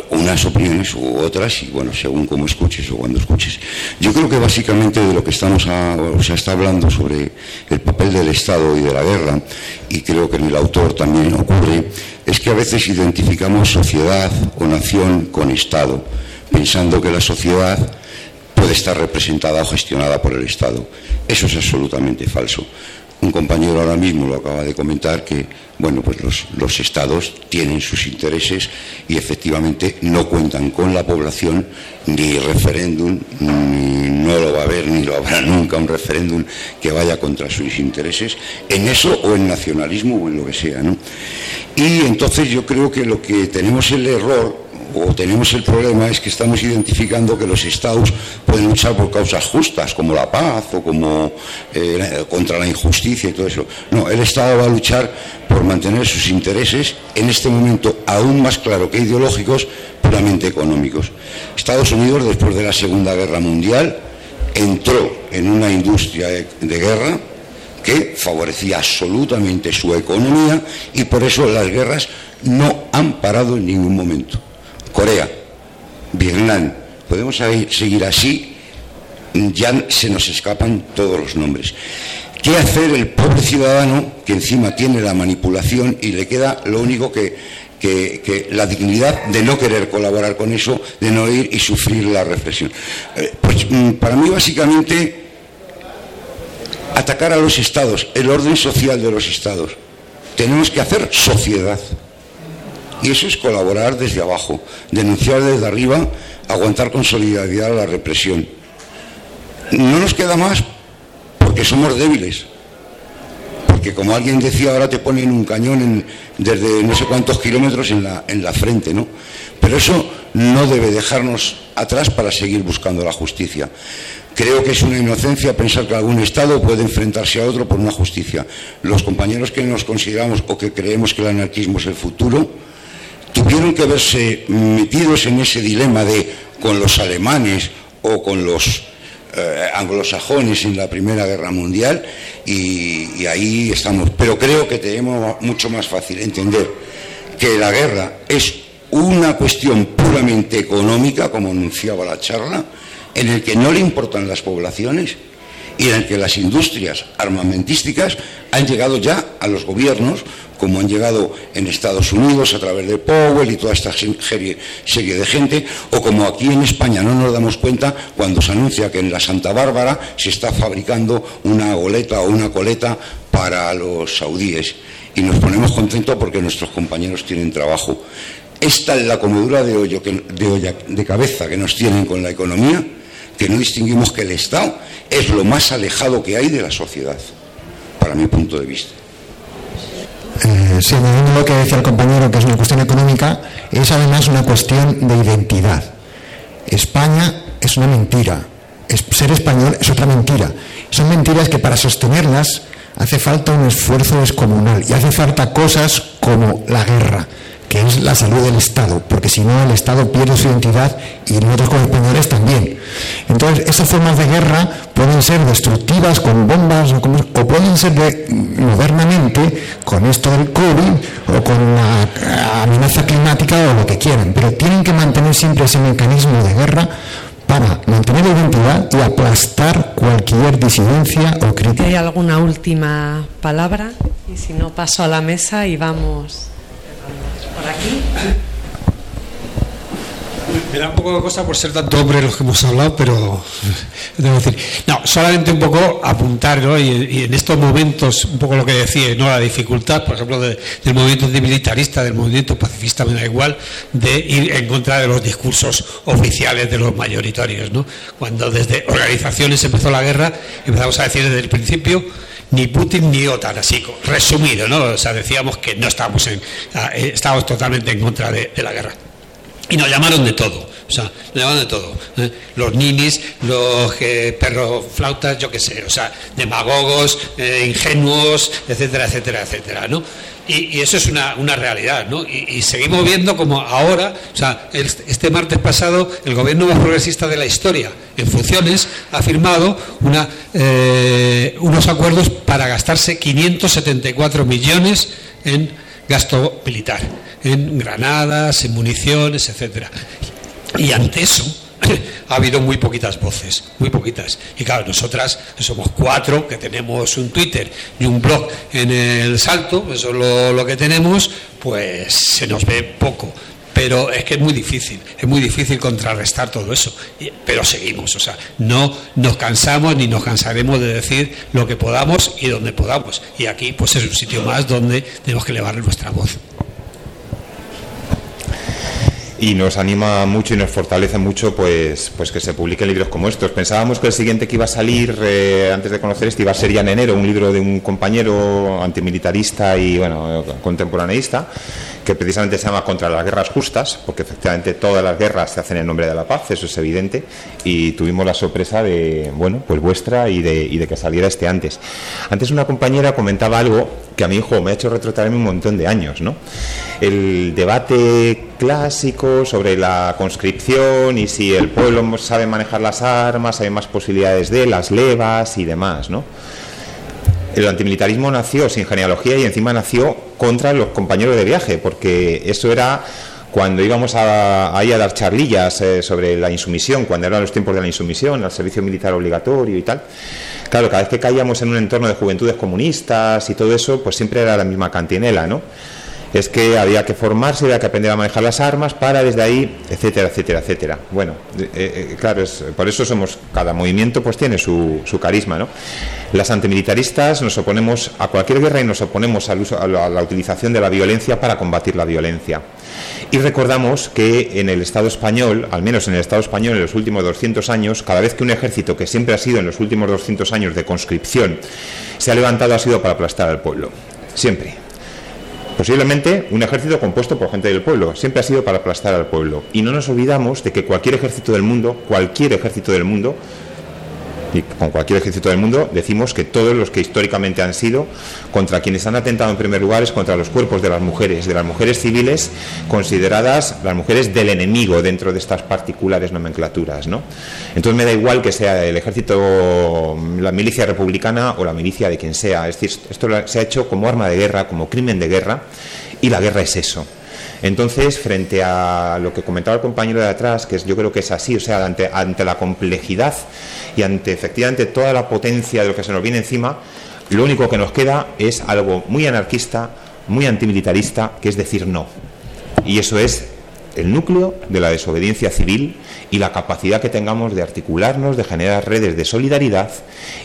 unas opiniones u otras y bueno, según cómo escuches o cuando escuches. Yo creo que básicamente de lo que estamos a, o sea, está hablando sobre el papel del Estado y de la guerra, y creo que en el autor también ocurre, es que a veces identificamos sociedad o nación con Estado, pensando que la sociedad puede estar representada o gestionada por el Estado. Eso es absolutamente falso. Un compañero ahora mismo lo acaba de comentar que, bueno, pues los, estados tienen sus intereses y efectivamente no cuentan con la población ni referéndum, ni no lo va a haber ni lo habrá nunca un referéndum que vaya contra sus intereses en eso o en nacionalismo o en lo que sea, ¿no? Y entonces yo creo que lo que tenemos el error o tenemos el problema es que estamos identificando que los estados pueden luchar por causas justas, como la paz o como eh, contra la injusticia y todo eso. No, el Estado va a luchar por mantener sus intereses, en este momento aún más claro que ideológicos, puramente económicos. Estados Unidos, después de la Segunda Guerra Mundial, entró en una industria de, de guerra que favorecía absolutamente su economía y por eso las guerras no han parado en ningún momento. Corea, Vietnam, podemos seguir así, ya se nos escapan todos los nombres. ¿Qué hacer el pobre ciudadano que encima tiene la manipulación y le queda lo único que, que, la dignidad de no querer colaborar con eso, de no ir y sufrir la represión? Eh, pues para mí básicamente atacar a los estados, el orden social de los estados. Tenemos que hacer sociedad. Y eso es colaborar desde abajo, denunciar desde arriba, aguantar con solidaridad la represión. No nos queda más porque somos débiles, porque como alguien decía, ahora te ponen un cañón desde no sé cuántos kilómetros en la, en la frente, ¿no? Pero eso no debe dejarnos atrás para seguir buscando la justicia. Creo que es una inocencia pensar que algún Estado puede enfrentarse a otro por una justicia. Los compañeros que nos consideramos o que creemos que el anarquismo es el futuro, tuvieron que verse metidos en ese dilema de con los alemanes o con los eh, anglosajones en la Primera Guerra Mundial y, ahí estamos. Pero creo que tenemos mucho más fácil entender que la guerra es una cuestión puramente económica, como anunciaba la charla, en el que no le importan las poblaciones y en el que las industrias armamentísticas han llegado ya a los gobiernos como han llegado en Estados Unidos a través de Powell y toda esta serie, de gente, o como aquí en España no nos damos cuenta cuando se anuncia que en la Santa Bárbara se está fabricando una goleta o una coleta para los saudíes y nos ponemos contentos porque nuestros compañeros tienen trabajo. Esta es la comedura de, de, de cabeza que nos tienen con la economía, que no distinguimos que el Estado es lo más alejado que hay de la sociedad, para mi punto de vista eh, si añadiendo lo que decía el compañero, que es una cuestión económica, es además una cuestión de identidad. España es una mentira, ser español es otra mentira. Son mentiras que para sostenerlas hace falta un esfuerzo descomunal y hace falta cosas como la guerra que es la salud del Estado, porque si no el Estado pierde su identidad y nosotros como españoles también. Entonces, esas formas de guerra pueden ser destructivas con bombas o, pueden ser modernamente con esto del COVID o con la amenaza climática o lo que quieran, pero tienen que mantener siempre ese mecanismo de guerra para mantener la identidad y aplastar cualquier disidencia o crítica. ¿Hay alguna última palabra? Y si no, paso a la mesa y vamos aquí. Me da un poco de cosa por ser tanto hombre los que hemos hablado, pero debo decir, no, solamente un poco apuntar, ¿no? Y, en estos momentos, un poco lo que decía, ¿no? La dificultad, por ejemplo, del movimiento antimilitarista, del movimiento pacifista, me da igual, de ir en contra de los discursos oficiales de los mayoritarios, ¿no? Cuando desde organizaciones empezó la guerra, empezamos a decir desde el principio ni Putin ni OTAN, así resumido, ¿no? O sea, decíamos que no estábamos, en, ah, eh, estábamos totalmente en contra de, la guerra. Y nos llamaron de todo, sea, nos llamaron de todo. ¿eh? Los ninis, los eh, perros flautas, yo qué sé, o sea, demagogos, ingenuos, etcétera, etcétera, etcétera, ¿no? Y, eso es una, realidad, ¿no? Y, seguimos viendo como ahora, o sea, este martes pasado, el gobierno más progresista de la historia, en funciones, ha firmado una, eh, unos acuerdos para gastarse 574 millones en gasto militar, en granadas, en municiones, etcétera. Y ante eso, ha habido muy poquitas voces, muy poquitas. Y claro, nosotras somos cuatro que tenemos un Twitter y un blog en el salto, eso es lo, que tenemos, pues se nos ve poco. Pero es que es muy difícil, es muy difícil contrarrestar todo eso, pero seguimos, o sea, no nos cansamos ni nos cansaremos de decir lo que podamos y donde podamos, y aquí pues es un sitio más donde tenemos que elevar nuestra voz y nos anima mucho y nos fortalece mucho pues, pues que se publiquen libros como estos. Pensábamos que el siguiente que iba a salir eh, antes de conocer este iba a ser ya en enero, un libro de un compañero antimilitarista y bueno, contemporaneista que precisamente se llama Contra las guerras justas, porque efectivamente todas las guerras se hacen en nombre de la paz, eso es evidente, y tuvimos la sorpresa de, bueno, pues vuestra y de, y de que saliera este antes. Antes una compañera comentaba algo que a mi hijo me ha hecho retrotraerme un montón de años, ¿no? El debate clásico sobre la conscripción y si el pueblo sabe manejar las armas, hay más posibilidades de las levas y demás, ¿no? El antimilitarismo nació sin genealogía y encima nació contra los compañeros de viaje, porque eso era cuando íbamos a, ahí a dar charlillas eh, sobre la insumisión, cuando eran los tiempos de la insumisión, el servicio militar obligatorio y tal. Claro, cada vez que caíamos en un entorno de juventudes comunistas y todo eso, pues siempre era la misma cantinela, ¿no? Es que había que formarse, había que aprender a manejar las armas para desde ahí, etcétera, etcétera, etcétera. Bueno, eh, eh, claro, es, por eso somos, cada movimiento pues tiene su, carisma, ¿no? Las antimilitaristas nos oponemos a cualquier guerra y nos oponemos al uso, a la, a la utilización de la violencia para combatir la violencia. Y recordamos que en el Estado español, al menos en el Estado español en los últimos 200 años, cada vez que un ejército que siempre ha sido en los últimos 200 años de conscripción se ha levantado ha sido para aplastar al pueblo. Siempre. Posiblemente un ejército compuesto por gente del pueblo, siempre ha sido para aplastar al pueblo. Y no nos olvidamos de que cualquier ejército del mundo, cualquier ejército del mundo, y con cualquier ejército del mundo, decimos que todos los que históricamente han sido, contra quienes han atentado en primer lugar es contra los cuerpos de las mujeres, de las mujeres civiles consideradas las mujeres del enemigo dentro de estas particulares nomenclaturas. ¿no? Entonces me da igual que sea el ejército, la milicia republicana o la milicia de quien sea. Es decir, esto se ha hecho como arma de guerra, como crimen de guerra, y la guerra es eso. Entonces, frente a lo que comentaba el compañero de atrás, que yo creo que es así, o sea, ante, ante la complejidad y ante efectivamente toda la potencia de lo que se nos viene encima, lo único que nos queda es algo muy anarquista, muy antimilitarista, que es decir no. Y eso es el núcleo de la desobediencia civil y la capacidad que tengamos de articularnos, de generar redes de solidaridad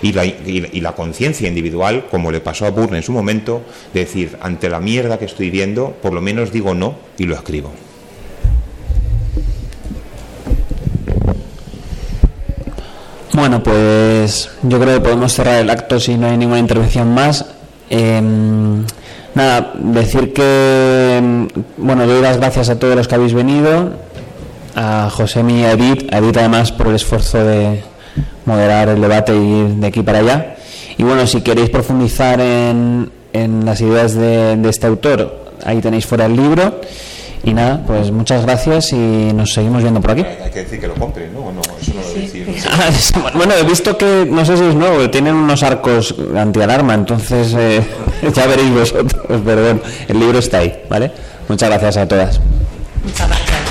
y la, conciencia individual, como le pasó a Burne en su momento, de decir, ante la mierda que estoy viendo, por lo menos digo no y lo escribo. Bueno, pues yo creo que podemos cerrar el acto si no hay ninguna intervención más. Eh, nada, decir que, bueno, doy las gracias a todos los que habéis venido, a José y a Edith, a Edith además por el esfuerzo de moderar el debate y ir de aquí para allá. Y bueno, si queréis profundizar en, en las ideas de, de este autor, ahí tenéis fuera el libro. Y nada, pues muchas gracias y nos seguimos viendo por aquí. Hay que decir que lo compren, ¿no? bueno, he visto que, no sé si es nuevo, tienen unos arcos antialarma, entonces eh, ya veréis vosotros, pero bueno, el libro está ahí, ¿vale? Muchas gracias a todas. Muchas gracias.